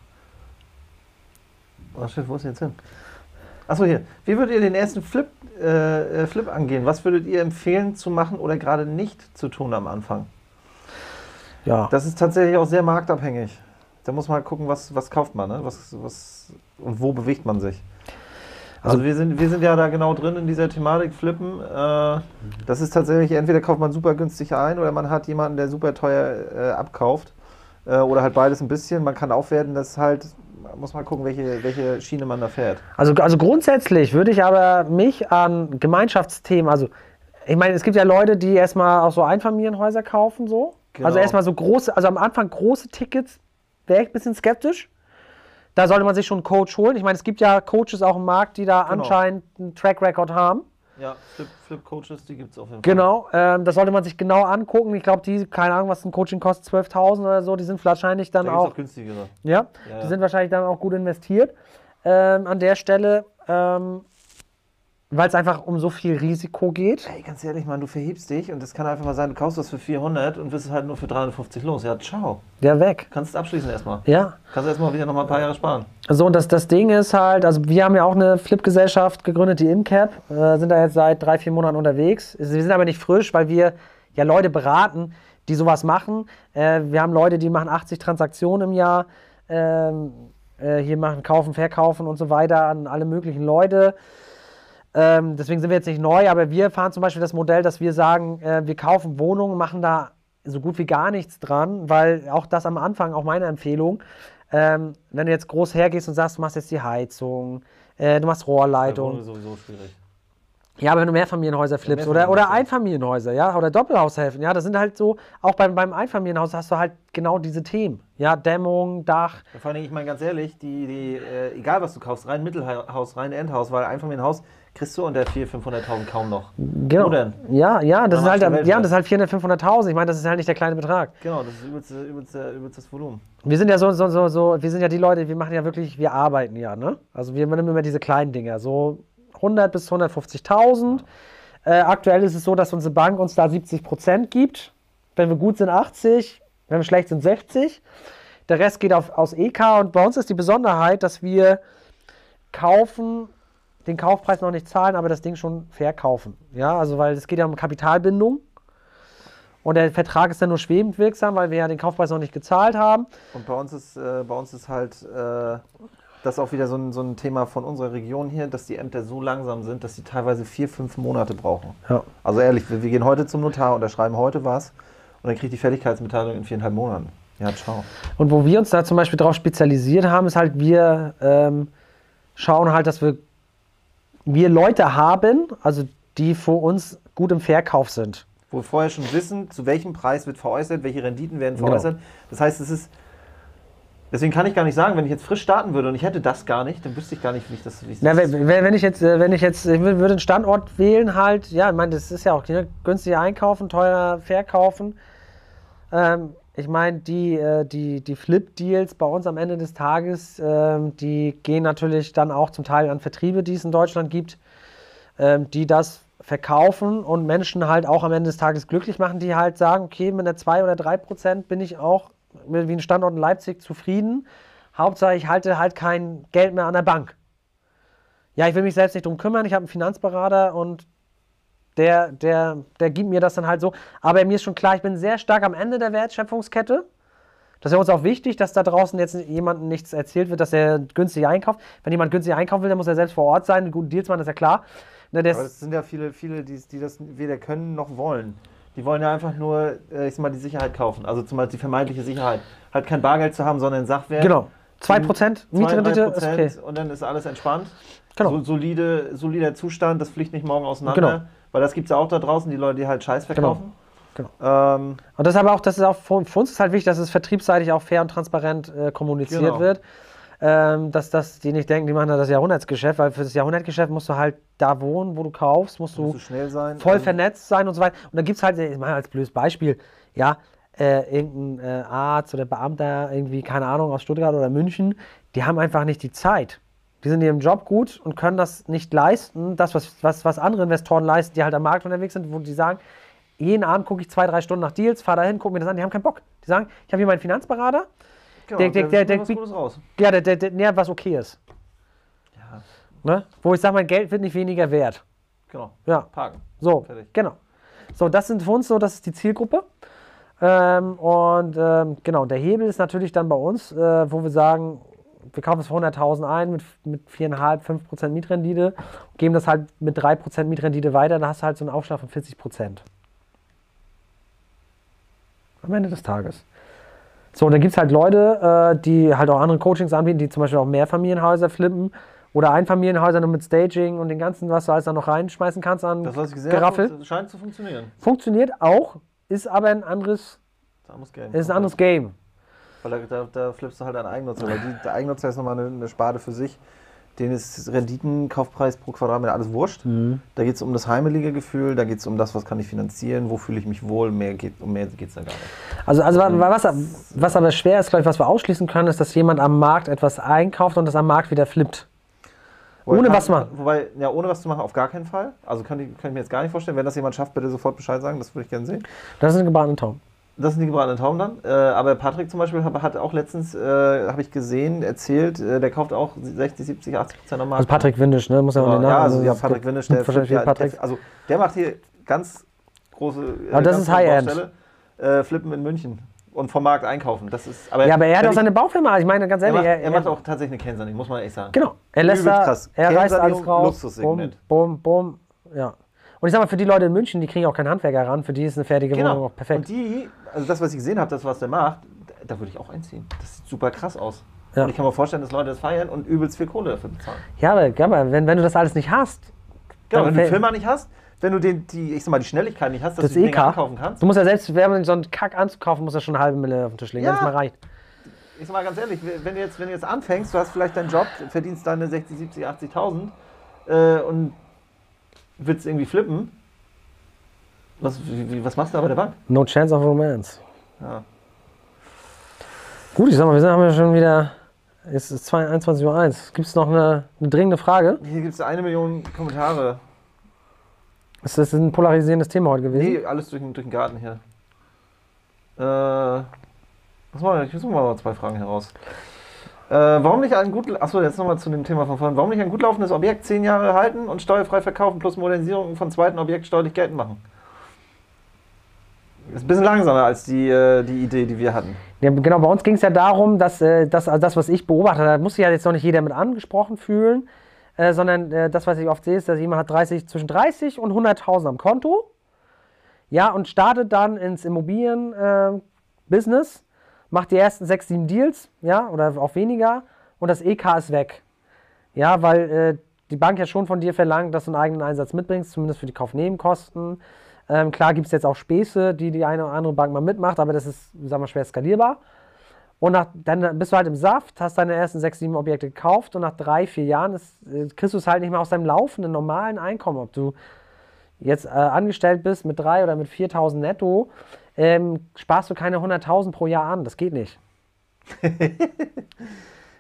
Oh shit, wo ist denn jetzt hin? Achso, hier. Wie würdet ihr den ersten Flip, äh, äh, Flip angehen? Was würdet ihr empfehlen zu machen oder gerade nicht zu tun am Anfang? Ja. Das ist tatsächlich auch sehr marktabhängig. Da muss man halt gucken, was, was kauft man, ne? was, was, und wo bewegt man sich. Also, Also- wir, sind, wir sind ja da genau drin in dieser Thematik Flippen. Äh, das ist tatsächlich, entweder kauft man super günstig ein oder man hat jemanden, der super teuer äh, abkauft. Äh, oder halt beides ein bisschen. Man kann aufwerten, das halt, muss man gucken, welche, welche Schiene man da fährt. Also, also grundsätzlich würde ich aber mich an Gemeinschaftsthemen, also ich meine, es gibt ja Leute, die erstmal auch so Einfamilienhäuser kaufen, so. Genau. Also erstmal so große, also am Anfang große Tickets, wäre ich ein bisschen skeptisch. Da sollte man sich schon einen Coach holen. Ich meine, es gibt ja Coaches auch im Markt, die da Genau. anscheinend einen Track Record haben. Ja, Flip, Flip Coaches, die gibt es auf jeden Fall. Genau, ähm, das sollte man sich genau angucken. Ich glaube, die, keine Ahnung, was ein Coaching kostet, 12.000 oder so, die sind wahrscheinlich dann Da auch, auch günstigere. ja, Ja, die ja. sind wahrscheinlich dann auch gut investiert ähm, an der Stelle, ähm, weil es einfach um so viel Risiko geht. Ey, ganz ehrlich, Mann, du verhebst dich und das kann einfach mal sein, du kaufst was für 400 und wirst es halt nur für 350 los. Ja, ciao. Der weg. Kannst es abschließen erstmal. Ja. Kannst erstmal wieder noch mal ein paar Jahre sparen. So, und das, das Ding ist halt, also wir haben ja auch eine Flip-Gesellschaft gegründet, die InCap, äh, sind da jetzt seit drei, vier Monaten unterwegs. Wir sind aber nicht frisch, weil wir ja Leute beraten, die sowas machen. Äh, wir haben Leute, die machen 80 Transaktionen im Jahr, ähm, äh, hier machen Kaufen, Verkaufen und so weiter an alle möglichen Leute. Ähm, deswegen sind wir jetzt nicht neu, aber wir fahren zum Beispiel das Modell, dass wir sagen, äh, wir kaufen Wohnungen, machen da so gut wie gar nichts dran, weil auch das am Anfang, auch meine Empfehlung, ähm, wenn du jetzt groß hergehst und sagst, du machst jetzt die Heizung, äh, du machst Ja, Rohrleitung. ist sowieso schwierig. Ja, aber wenn du Mehrfamilienhäuser flippst oder, oder Mehrfamilienhäuser. Einfamilienhäuser, ja, oder Doppelhaushälften, ja, das sind halt so, auch beim, beim Einfamilienhaus hast du halt genau diese Themen. Ja, Dämmung, Dach, Ja, vor allem, ich meine ganz ehrlich, die, die, äh, egal was du kaufst, rein Mittelhaus, rein Endhaus, weil Einfamilienhaus kriegst du unter 400.000, 500.000 kaum noch. genau. Wo denn? Ja, ja, das ist halt, ja, das ist halt 400.000, 500.000. Ich meine, das ist halt nicht der kleine Betrag. Genau, das ist übelste, übelste, übelstes Volumen. Wir sind ja so, so, so, so, wir sind ja die Leute, wir machen ja wirklich, wir arbeiten ja, ne? Also wir nehmen immer diese kleinen Dinger, so 100 bis 150.000. Äh, aktuell ist es so, dass unsere Bank uns da 70 Prozent gibt. Wenn wir gut sind 80, wenn wir schlecht sind 60. Der Rest geht auf, aus EK und bei uns ist die Besonderheit, dass wir kaufen, den Kaufpreis noch nicht zahlen, aber das Ding schon verkaufen. Ja, also weil es geht ja um Kapitalbindung. Und der Vertrag ist dann nur schwebend wirksam, weil wir ja den Kaufpreis noch nicht gezahlt haben. Und bei uns ist, äh, bei uns ist halt äh, das auch wieder so ein, so ein Thema von unserer Region hier, dass die Ämter so langsam sind, dass sie teilweise vier, fünf Monate brauchen. Ja. Also ehrlich, wir, wir gehen heute zum Notar, unterschreiben heute was und dann kriegt die Fertigkeitsmitteilung in viereinhalb Monaten. Ja, ciao. Und wo wir uns da zum Beispiel darauf spezialisiert haben, ist halt, wir ähm, schauen halt, dass wir, wir Leute haben, also die für uns gut im Verkauf sind. Wo wir vorher schon wissen, zu welchem Preis wird veräußert, welche Renditen werden Genau. veräußert. Das heißt, es ist. Deswegen kann ich gar nicht sagen, wenn ich jetzt frisch starten würde und ich hätte das gar nicht, dann wüsste ich gar nicht, wie ich das. Wie ich Na, das wenn, wenn ich jetzt, äh, wenn ich jetzt, ich wür- würde einen Standort wählen halt, ja, ich meine, das ist ja auch ne, günstiger einkaufen, teurer verkaufen. Ähm, ich meine, die, äh, die, die Flip-Deals bei uns am Ende des Tages, ähm, die gehen natürlich dann auch zum Teil an Vertriebe, die es in Deutschland gibt, ähm, die das verkaufen und Menschen halt auch am Ende des Tages glücklich machen, die halt sagen, okay, mit einer 2 oder 3 Prozent bin ich auch wie ein Standort in Leipzig zufrieden. Hauptsache, ich halte halt kein Geld mehr an der Bank. Ja, ich will mich selbst nicht drum kümmern. Ich habe einen Finanzberater und der, der, der gibt mir das dann halt so. Aber mir ist schon klar, ich bin sehr stark am Ende der Wertschöpfungskette. Das ist ja uns auch wichtig, dass da draußen jetzt jemandem nichts erzählt wird, dass er günstig einkauft. Wenn jemand günstig einkaufen will, dann muss er selbst vor Ort sein, einen guten Deals machen, das ist ja klar. Ne, Aber es sind ja viele, viele, die, die das weder können noch wollen. Die wollen ja einfach nur, äh, ich sag mal, die Sicherheit kaufen. Also zum Beispiel die vermeintliche Sicherheit. Halt kein Bargeld zu haben, sondern Sachwert. genau. 2% Mietrendite ist okay. und dann ist alles entspannt. Genau. So, solide, solider Zustand, das fliegt nicht morgen auseinander. Genau. Weil das gibt es ja auch da draußen, die Leute, die halt Scheiß verkaufen. Genau. Ähm, Und das ist aber auch, das ist auch für, uns ist halt wichtig, dass es vertriebsseitig auch fair und transparent äh, kommuniziert Genau. wird. Ähm, dass, dass die nicht denken, die machen da das Jahrhundertgeschäft, weil für das Jahrhundertgeschäft musst du halt da wohnen, wo du kaufst, musst muss du so schnell sein. voll Ähm, vernetzt sein und so weiter. Und dann gibt es halt, ich meine als blödes Beispiel, ja, äh, irgendein äh, Arzt oder Beamter, irgendwie, keine Ahnung, aus Stuttgart oder München, die haben einfach nicht die Zeit. Die sind in ihrem Job gut und können das nicht leisten, das, was, was, was andere Investoren leisten, die halt am Markt unterwegs sind, wo die sagen, jeden Abend gucke ich zwei, drei Stunden nach Deals, fahre dahin, gucke mir das an, die haben keinen Bock. Die sagen, ich habe hier meinen Finanzberater, genau, der- der- der- der- was Gutes raus. ja, der, der, der, der was okay ist. Ja, Ne? Wo ich sage, mein Geld wird nicht weniger wert. genau. Ja. Parken. So, Fertig. genau. So, das sind für uns so, das ist die Zielgruppe. Ähm, und ähm, genau, der Hebel ist natürlich dann bei uns, äh, wo wir sagen, wir kaufen es für 100.000 ein mit, mit 4,5, 5% Mietrendite, geben das halt mit 3% Mietrendite weiter, dann hast du halt so einen Aufschlag von 40%. Am Ende des Tages. So, und dann gibt es halt Leute, äh, die halt auch andere Coachings anbieten, die zum Beispiel auch Mehrfamilienhäuser flippen oder Einfamilienhäuser nur mit Staging und den ganzen, was du alles da noch reinschmeißen kannst an Das, was ich gesehen Geraffel. habe, scheint zu funktionieren. Funktioniert auch, ist aber ein anderes, muss Geld. ist ein anderes Game. Weil da, da, flippst du halt einen Eigennutzer. Weil die, der Eigennutzer ist nochmal eine, eine Sparte für sich. denen ist Renditen, Kaufpreis pro Quadratmeter alles wurscht. Mhm. Da geht es um das heimelige Gefühl, da geht es um das, was kann ich finanzieren, wo fühle ich mich wohl, mehr geht, um mehr geht es da gar nicht. Also, also wa- was, was aber schwer ist, glaube ich, was wir ausschließen können, ist, dass jemand am Markt etwas einkauft und das am Markt wieder flippt. Wobei Ohne kann- was machen. Wobei, ja, ohne was zu machen, auf gar keinen Fall. Also kann ich, kann ich mir jetzt gar nicht vorstellen. Wenn das jemand schafft, bitte sofort Bescheid sagen, das würde ich gerne sehen. Das ist ein gebratene Tauben. Das sind die gebratenen Tauben dann. Äh, aber Patrick zum Beispiel hat, hat auch letztens, äh, habe ich gesehen, erzählt, äh, der kauft auch 60, 70, 80 Prozent am Markt. Also Patrick Windisch, ne? Muss ja auch Genau, den ja, Namen. also ja, Patrick Windisch, der, der, viel Patrick. der, also der macht hier ganz große, äh, Aber das ganz ist High-End. Äh, Flippen in München und vom Markt einkaufen. Das ist, aber ja, aber er hat auch seine Baufirma. Ich meine, ganz er ehrlich, macht, er macht auch tatsächlich eine Kernsanierung, muss man echt sagen. Genau. Er lässt Übelst da, krass. er reißt alles raus. Luxussegment. bumm, bumm. Ja. Und ich sag mal, für die Leute in München, die kriegen auch keinen Handwerker ran. Für die ist eine fertige Wohnung Genau. auch perfekt. Und die, also das, was ich gesehen habe, das, was der macht, da würde ich auch einziehen. Das sieht super krass aus. Ja. Und ich kann mir vorstellen, dass Leute das feiern und übelst viel Kohle dafür bezahlen. Ja, aber, ja, aber wenn, wenn du das alles nicht hast, Genau, wenn du die fällt- Firma nicht hast, wenn du den, die, ich sag mal, die Schnelligkeit nicht hast, dass das du die EK, ankaufen kannst. du musst ja selbst, wenn so einen Kack anzukaufen, muss ja schon eine halbe Mille auf den Tisch legen, Ja. wenn es mal reicht. Ich sag mal ganz ehrlich, wenn du jetzt, wenn du jetzt anfängst, du hast vielleicht deinen Job, verdienst deine 60, 70, 80.000 äh, und willst irgendwie flippen. Was, wie, was machst du da bei der Bank? No chance of romance. Ja. Gut, ich sag mal, wir sind haben ja schon wieder, es ist 21.01 Uhr. Gibt es noch eine, eine dringende Frage? Hier gibt es eine Million Kommentare. Ist das ein polarisierendes Thema heute gewesen? Nee, alles durch, den- durch den Garten hier. Äh, was mal, ich suche mal zwei Fragen heraus. Äh, warum nicht ein gut, achso, jetzt nochmal zu dem Thema von vorhin. Warum nicht ein gut laufendes Objekt zehn Jahre halten und steuerfrei verkaufen plus Modernisierung von zweiten Objekt steuerlich geltend machen? Ist ein bisschen langsamer als die, äh, die Idee, die wir hatten. Ja, genau, bei uns ging es ja darum, dass, äh, dass also das, was ich beobachtet habe, da muss sich ja jetzt noch nicht jeder mit angesprochen fühlen, äh, sondern äh, das, was ich oft sehe, ist, dass jemand hat 30, zwischen 30 und 100.000 am Konto, ja, und startet dann ins Immobilien-Business, macht die ersten sechs, sieben Deals, ja, oder auch weniger, und das EK ist weg. Ja, weil äh, die Bank ja schon von dir verlangt, dass du einen eigenen Einsatz mitbringst, zumindest für die Kaufnebenkosten. Ähm, klar gibt es jetzt auch Späße, die die eine oder andere Bank mal mitmacht, aber das ist, sagen wir, schwer skalierbar. Und nach, dann bist du halt im Saft, hast deine ersten sechs, sieben Objekte gekauft und nach drei, vier Jahren ist, äh, kriegst du es halt nicht mehr aus deinem laufenden normalen Einkommen. Ob du jetzt äh, angestellt bist mit drei oder mit 4.000 netto, ähm, sparst du keine 100.000 pro Jahr an. Das geht nicht. ne,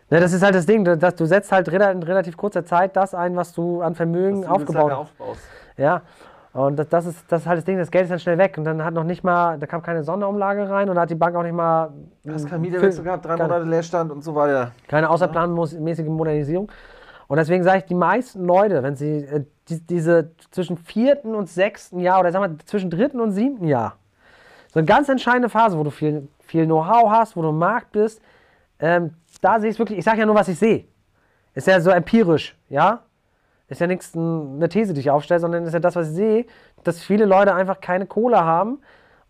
das ist halt das Ding, dass du setzt halt in relativ kurzer Zeit das ein, was du an Vermögen dass du aufgebaut hast. aufbaust. Ja. Und das, das, ist, das ist halt das Ding, das Geld ist dann schnell weg. Und dann hat noch nicht mal, da kam keine Sonderumlage rein und da hat die Bank auch nicht mal Du hast keinen Mieterwechsel gehabt, drei Monate Leerstand und so weiter. keine außerplanmäßige Modernisierung. Und deswegen sage ich, die meisten Leute, wenn sie äh, die, diese zwischen vierten und sechsten Jahr oder sagen wir zwischen dritten und siebten Jahr, so eine ganz entscheidende Phase, wo du viel, viel Know-how hast, wo du im Markt bist, ähm, da sehe ich es wirklich, ich sage ja nur, was ich sehe. Ist ja so empirisch, ja? Ist ja nichts eine These, die ich aufstelle, sondern ist ja das, was ich sehe, dass viele Leute einfach keine Kohle haben.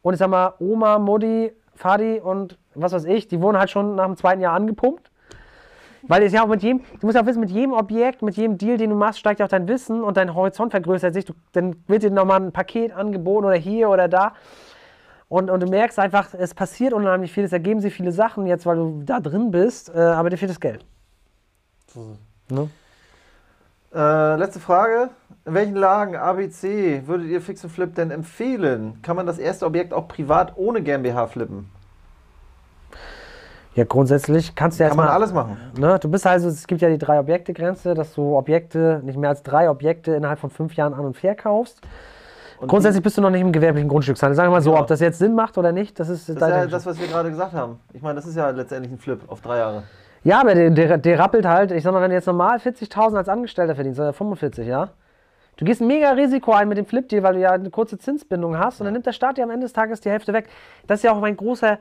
Und ich sag mal, Oma, Mutti, Fadi und was weiß ich, die wurden halt schon nach dem zweiten Jahr angepumpt. Weil es ja auch mit jedem, du musst ja auch wissen, mit jedem Objekt, mit jedem Deal, den du machst, steigt ja auch dein Wissen und dein Horizont vergrößert sich. Du, dann wird dir nochmal ein Paket angeboten oder hier oder da. Und, und du merkst einfach, es passiert unheimlich viel, es ergeben sich viele Sachen jetzt, weil du da drin bist, äh, aber dir fehlt das Geld. Ne? Äh, letzte Frage. In welchen Lagen ABC würdet ihr Fix und Flip denn empfehlen? Kann man das erste Objekt auch privat ohne GmbH flippen? Ja, grundsätzlich kannst du Kann man alles machen. Ne, du bist also, es gibt ja die drei Objekte-Grenze, dass du Objekte, nicht mehr als drei Objekte innerhalb von fünf Jahren an- und verkaufst. Und Grundsätzlich bist du noch nicht im gewerblichen Grundstückshandel. Sagen wir mal so, Ja. ob das jetzt Sinn macht oder nicht, das ist das ist ja das, was wir gerade gesagt haben. Ich meine, das ist ja letztendlich ein Flip auf drei Jahre. Ja, aber der, der, der rappelt halt, ich sag mal, wenn du jetzt normal 40.000 als Angestellter verdienst, oder 45, ja? Du gehst ein mega Risiko ein mit dem Flip-Deal, weil du ja eine kurze Zinsbindung hast und dann nimmt der Staat dir am Ende des Tages die Hälfte weg. Das ist ja auch mein großer,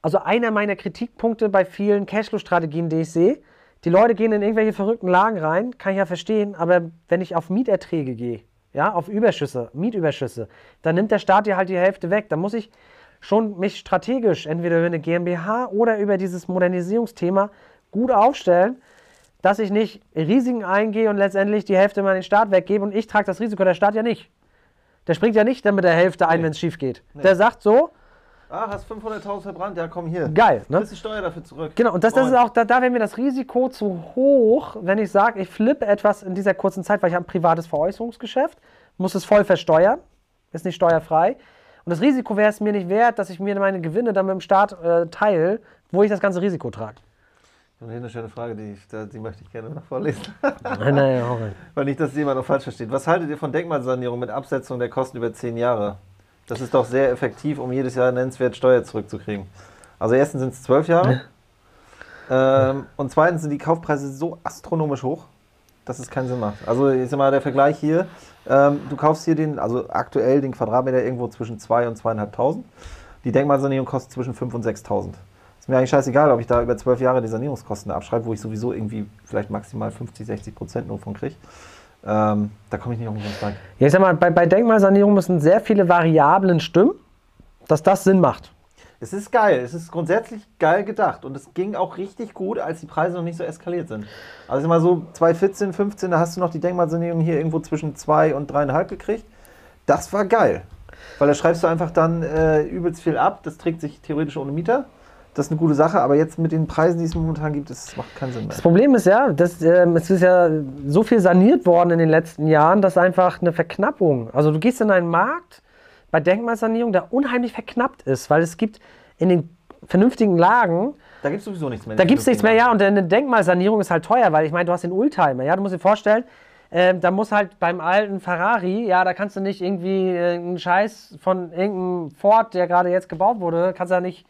also einer meiner Kritikpunkte bei vielen Cashflow-Strategien, die ich sehe. Die Leute gehen in irgendwelche verrückten Lagen rein, kann ich ja verstehen, aber wenn ich auf Mieterträge gehe, ja, auf Überschüsse, Mietüberschüsse, dann nimmt der Staat dir halt die Hälfte weg. Dann muss ich schon mich strategisch entweder über eine GmbH oder über dieses Modernisierungsthema gut aufstellen, dass ich nicht Risiken eingehe und letztendlich die Hälfte mal den Staat weggebe und ich trage das Risiko, der Staat ja nicht. Der springt ja nicht dann mit der Hälfte ein, Nee. wenn es schief geht. Der sagt so, Ah, hast 500.000 verbrannt? Ja, komm hier. Geil, ne? Die Steuer dafür zurück. Genau, und das, das ist auch, da, da wäre mir das Risiko zu hoch, wenn ich sage, ich flippe etwas in dieser kurzen Zeit, weil ich habe ein privates Veräußerungsgeschäft, muss es voll versteuern, ist nicht steuerfrei. Und das Risiko wäre es mir nicht wert, dass ich mir meine Gewinne dann mit dem Staat äh, teile, wo ich das ganze Risiko trage. Und hier eine schöne Frage, die, ich, die möchte ich gerne noch vorlesen. naja, hau rein. Weil nicht, dass jemand noch falsch versteht. Was haltet ihr von Denkmalsanierung mit Absetzung der Kosten über 10 Jahre? Das ist doch sehr effektiv, um jedes Jahr nennenswert Steuer zurückzukriegen. Also erstens sind es 12 Jahre. ähm, und zweitens sind die Kaufpreise so astronomisch hoch, dass es keinen Sinn macht. Also sag mal, der Vergleich hier, ähm, du kaufst hier den, also aktuell den Quadratmeter irgendwo zwischen 2 und 2.500. Die Denkmalsanierung kostet zwischen 5 und 6.000. Ist mir eigentlich scheißegal, ob ich da über 12 Jahre die Sanierungskosten abschreibe, wo ich sowieso irgendwie vielleicht maximal 50, 60 Prozent nur von kriege. Ähm, da komme ich nicht umsonst rein. Ja, ich sag mal, bei, bei Denkmalsanierung müssen sehr viele Variablen stimmen, dass das Sinn macht. Es ist geil, es ist grundsätzlich geil gedacht und es ging auch richtig gut, als die Preise noch nicht so eskaliert sind. Also immer so 2014, 15, da hast du noch die Denkmalsanierung hier irgendwo zwischen 2 und 3,5 gekriegt. Das war geil, weil da schreibst du einfach dann äh, übelst viel ab, das trägt sich theoretisch ohne Mieter. Das ist eine gute Sache, aber jetzt mit den Preisen, die es momentan gibt, das macht keinen Sinn mehr. Das Problem ist ja, dass, ähm, es ist ja so viel saniert worden in den letzten Jahren, dass einfach eine Verknappung, also du gehst in einen Markt bei Denkmalsanierung, der unheimlich verknappt ist, weil es gibt in den vernünftigen Lagen, Da gibt es sowieso nichts mehr. da gibt es nichts mehr, ja, und eine Denkmalsanierung ist halt teuer, weil ich meine, du hast den Oldtimer, ja, du musst dir vorstellen, ähm, da muss halt beim alten Ferrari, ja, da kannst du nicht irgendwie äh, einen Scheiß von irgendeinem Ford, der gerade jetzt gebaut wurde, kannst du da nicht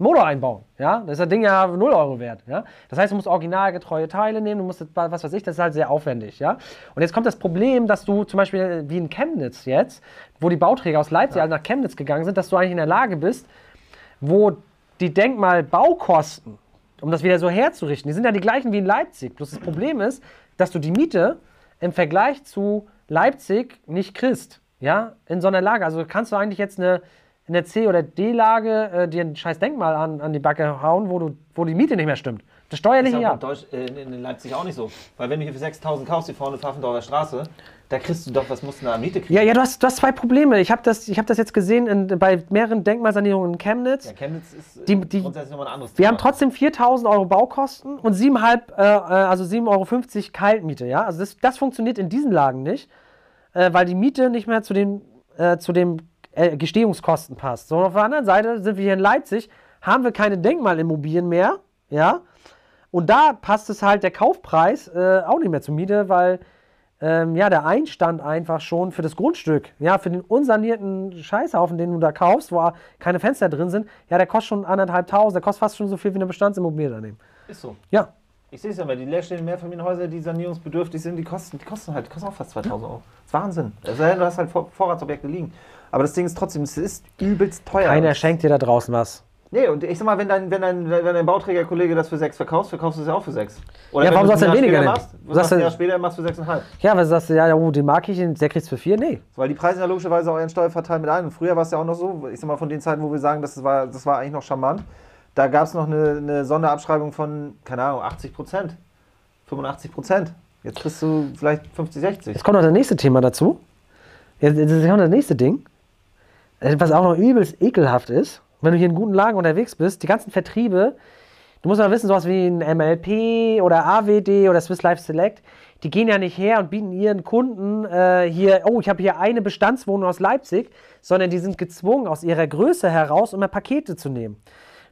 Motor einbauen, ja, das ist das Ding ja 0 Euro wert, ja. Das heißt, du musst originalgetreue Teile nehmen, du musst, was weiß ich, das ist halt sehr aufwendig, ja. Und jetzt kommt das Problem, dass du zum Beispiel wie in Chemnitz jetzt, wo die Bauträger aus Leipzig alle nach Chemnitz gegangen sind, dass du eigentlich in der Lage bist, wo die Denkmalbaukosten, um das wieder so herzurichten, die sind ja die gleichen wie in Leipzig. Bloß das Problem ist, dass du die Miete im Vergleich zu Leipzig nicht kriegst. Ja, in so einer Lage. Also kannst du eigentlich jetzt eine, in der C- oder D-Lage äh, dir ein scheiß Denkmal an, an die Backe hauen, wo, du, wo die Miete nicht mehr stimmt. Das steuerliche ja. äh, in, in Leipzig auch nicht so. Weil wenn du hier für 6.000 kaufst, die vorne Pfaffendorfer Straße, da kriegst du doch, was musst du da an Miete kriegen? Ja, ja, du hast, du hast zwei Probleme. Ich habe das, ich hab das jetzt gesehen in, bei mehreren Denkmalsanierungen in Chemnitz. Ja, Chemnitz ist äh, Die- die- grundsätzlich nochmal ein anderes Wir Thema. haben trotzdem 4000 Euro Baukosten und 7,5, äh, äh, also 7,50 Euro Kaltmiete. Ja? Also das, das funktioniert in diesen Lagen nicht, äh, weil die Miete nicht mehr zu den, äh, zu den äh, Gestehungskosten passt. So, auf der anderen Seite sind wir hier in Leipzig, haben wir keine Denkmalimmobilien mehr. Ja? Und da passt es halt der Kaufpreis äh, auch nicht mehr zur Miete, weil ähm, ja, der Einstand einfach schon für das Grundstück, ja, für den unsanierten Scheißhaufen, den du da kaufst, wo keine Fenster drin sind, ja, der kostet schon anderthalbtausend, der kostet fast schon so viel wie eine Bestandsimmobilie daneben. Ist so. Ja, Ich sehe es ja mal, die leerstehenden Mehrfamilienhäuser, die sanierungsbedürftig sind, die kosten, die kosten halt, die kosten auch fast 2000 Euro. Das ist Wahnsinn. Denn, du hast halt Vor Vorratsobjekte liegen. Aber das Ding ist trotzdem, es ist übelst teuer. keiner schenkt dir da draußen was. Nee, und ich sag mal, wenn dein, wenn dein, wenn dein Bauträgerkollege das für 6 verkaufst, verkaufst du es ja auch für 6. Oder Ja, warum du sollst du denn weniger nehmen? machst, Du was sagst du ein ja- Jahr später, machst du 6,5. Ja, sagst du, ja, oh, den mag ich, der kriegt's für vier? Nee. Weil die Preise ja logischerweise auch ihren Steuervorteil mit ein. Und früher war es ja auch noch so, ich sag mal, von den Zeiten, wo wir sagen, das war, das war eigentlich noch charmant, da gab es noch eine, eine Sonderabschreibung von, keine Ahnung, 80 Prozent, 85 Prozent. Jetzt kriegst du vielleicht 50, 60. Jetzt kommt noch das nächste Thema dazu. Jetzt, jetzt kommt das nächste Ding. Was auch noch übelst ekelhaft ist, wenn du hier in guten Lagen unterwegs bist, die ganzen Vertriebe, du musst mal wissen, sowas wie ein MLP oder AWD oder Swiss Life Select, die gehen ja nicht her und bieten ihren Kunden äh, hier, oh, ich habe hier eine Bestandswohnung aus Leipzig, sondern die sind gezwungen, aus ihrer Größe heraus immer Pakete zu nehmen.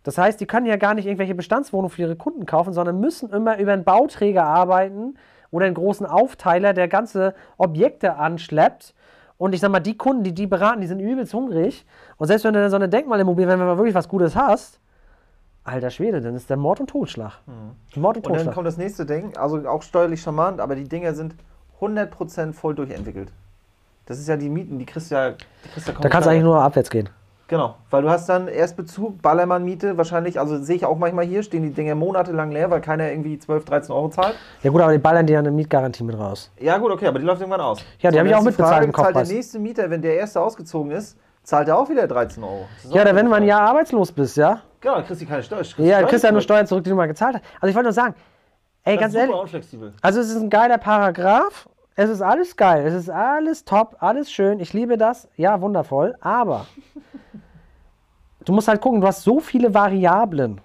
Das heißt, die können ja gar nicht irgendwelche Bestandswohnungen für ihre Kunden kaufen, sondern müssen immer über einen Bauträger arbeiten oder einen großen Aufteiler, der ganze Objekte anschleppt. Und ich sag mal, die Kunden, die die beraten, die sind übelst hungrig. Und selbst wenn du dann so eine Denkmalimmobilie, wenn du mal wirklich was Gutes hast, alter Schwede, dann ist der Mord und Totschlag. Mord und Und dann Totschlag. kommt das nächste Ding, also auch steuerlich charmant, aber die Dinger sind 100% voll durchentwickelt. Das ist ja die Mieten, die kriegst du ja, die kriegst du ja Da kannst du eigentlich nur abwärts gehen. Genau, weil du hast dann Erstbezug, Ballermann-Miete, wahrscheinlich, also sehe ich auch manchmal hier, stehen die Dinger monatelang leer, weil keiner irgendwie 12, 13 Euro zahlt. Ja gut, aber die ballern dir ja eine Mietgarantie mit raus. Ja gut, okay, aber die läuft irgendwann aus. Ja, die So, hab und ich auch mitbezahlt Frage, im Zahlt Kaufpreis. der nächste Mieter, wenn der erste ausgezogen ist, zahlt er auch wieder 13 Euro. Ja, dann wenn du mal ein Jahr arbeitslos bist, ja? Genau, dann kriegst du keine Steuer. Ja, du kriegst ja nur Steuer. Steuern zurück, die du mal gezahlt hast. Also ich wollte nur sagen, ey, Das ganz ist ehrlich, super unflexibel. Also es ist ein geiler Paragraph. Es ist alles geil. Es ist alles top, alles schön. Ich liebe das. Ja, wundervoll. Aber du musst halt gucken, du hast so viele Variablen.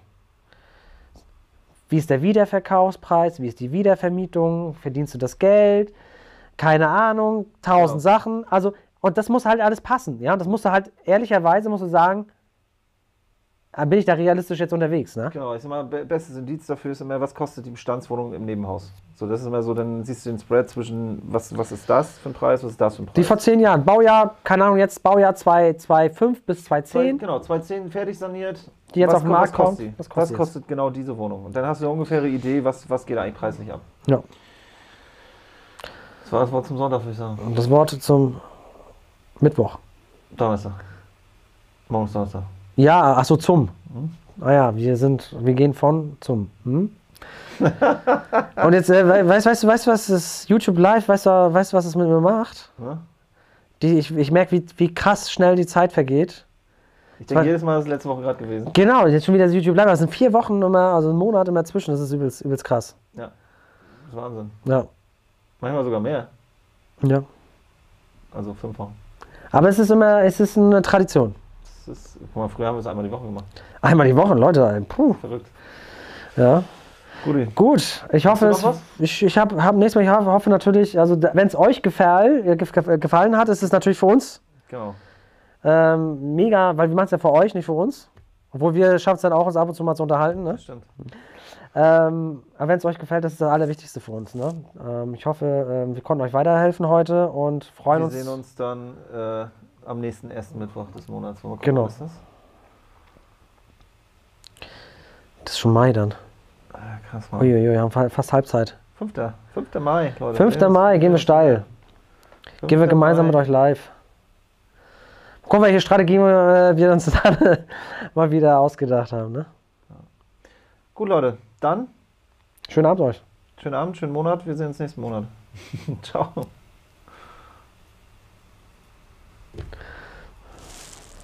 Wie ist der Wiederverkaufspreis? Wie ist die Wiedervermietung? Verdienst du das Geld? Keine Ahnung, tausend Genau. Sachen. Also, und das muss halt alles passen. Ja, das musst du halt, ehrlicherweise musst du sagen, bin ich da realistisch jetzt unterwegs, ne? Genau, ich sag mal, be- bestes Indiz dafür ist immer, was kostet die Bestandswohnung im Nebenhaus. So, das ist immer so, dann siehst du den Spread zwischen, was, was ist das für ein Preis, was ist das für ein Preis. Die vor zehn Jahren, Baujahr, keine Ahnung, jetzt Baujahr 2005 bis Zwei- 2010. Genau, 2010 fertig saniert. Die jetzt was, auf den Markt was kostet? Was kostet genau diese Wohnung? Und dann hast du eine ungefähre Idee, was, was geht eigentlich preislich ab. Ja. Das war das Wort zum Sonntag, würde ich sagen. Und das Wort zum Mittwoch. Donnerstag. Morgen ist Donnerstag. Ja, ach so, zum. Ah ja, wir sind, wir gehen von zum. Hm? Und jetzt, äh, we- weißt, weißt du, weißt du, was das YouTube Live, weißt du, weißt was es mit mir macht? Ne? Die, ich ich merke, wie, wie krass schnell die Zeit vergeht. Ich denke, jedes Mal ist letzte Woche gerade gewesen. Genau, jetzt schon wieder das YouTube Live. Das sind vier Wochen immer, also ein Monat immer zwischen. Das ist übelst, übelst krass. Ja. Das ist Wahnsinn. Ja. Manchmal sogar mehr. ja. Also fünf Wochen. Aber es ist immer, es ist eine Tradition. Das ist, guck mal, früher haben wir es einmal die Woche gemacht. Einmal die Woche, Leute. Puh. Verrückt. Ja. Guti. Gut, ich hoffe, es, ich, ich habe hab nächstes Mal, ich hoffe, natürlich, also wenn es euch gefall, äh, gef- gefallen hat, ist es natürlich für uns Genau. ähm, mega, weil wir machen es ja für euch, nicht für uns. Obwohl wir schaffen es dann auch, uns ab und zu mal zu unterhalten. Ne? Stimmt. Ähm, aber wenn es euch gefällt, das ist das Allerwichtigste für uns. Ne? Ähm, ich hoffe, ähm, wir konnten euch weiterhelfen heute und freuen Wir uns. sehen uns dann äh, am nächsten ersten Mittwoch des Monats. Wollen wir gucken, Genau. ist das? Das ist schon Mai dann. Ah, krass, Mann. Uiuiui, wir haben fa- fast Halbzeit. 5. 5. Mai, Leute. 5. Mai, gehen wir steil. 5. Gehen wir gemeinsam Mai. mit euch live. Gucken, welche Strategien äh, wir uns dann mal wieder ausgedacht haben. Ne? Gut, Leute. Dann Schönen Abend euch. schönen Abend, schönen Monat. Wir sehen uns nächsten Monat. Ciao.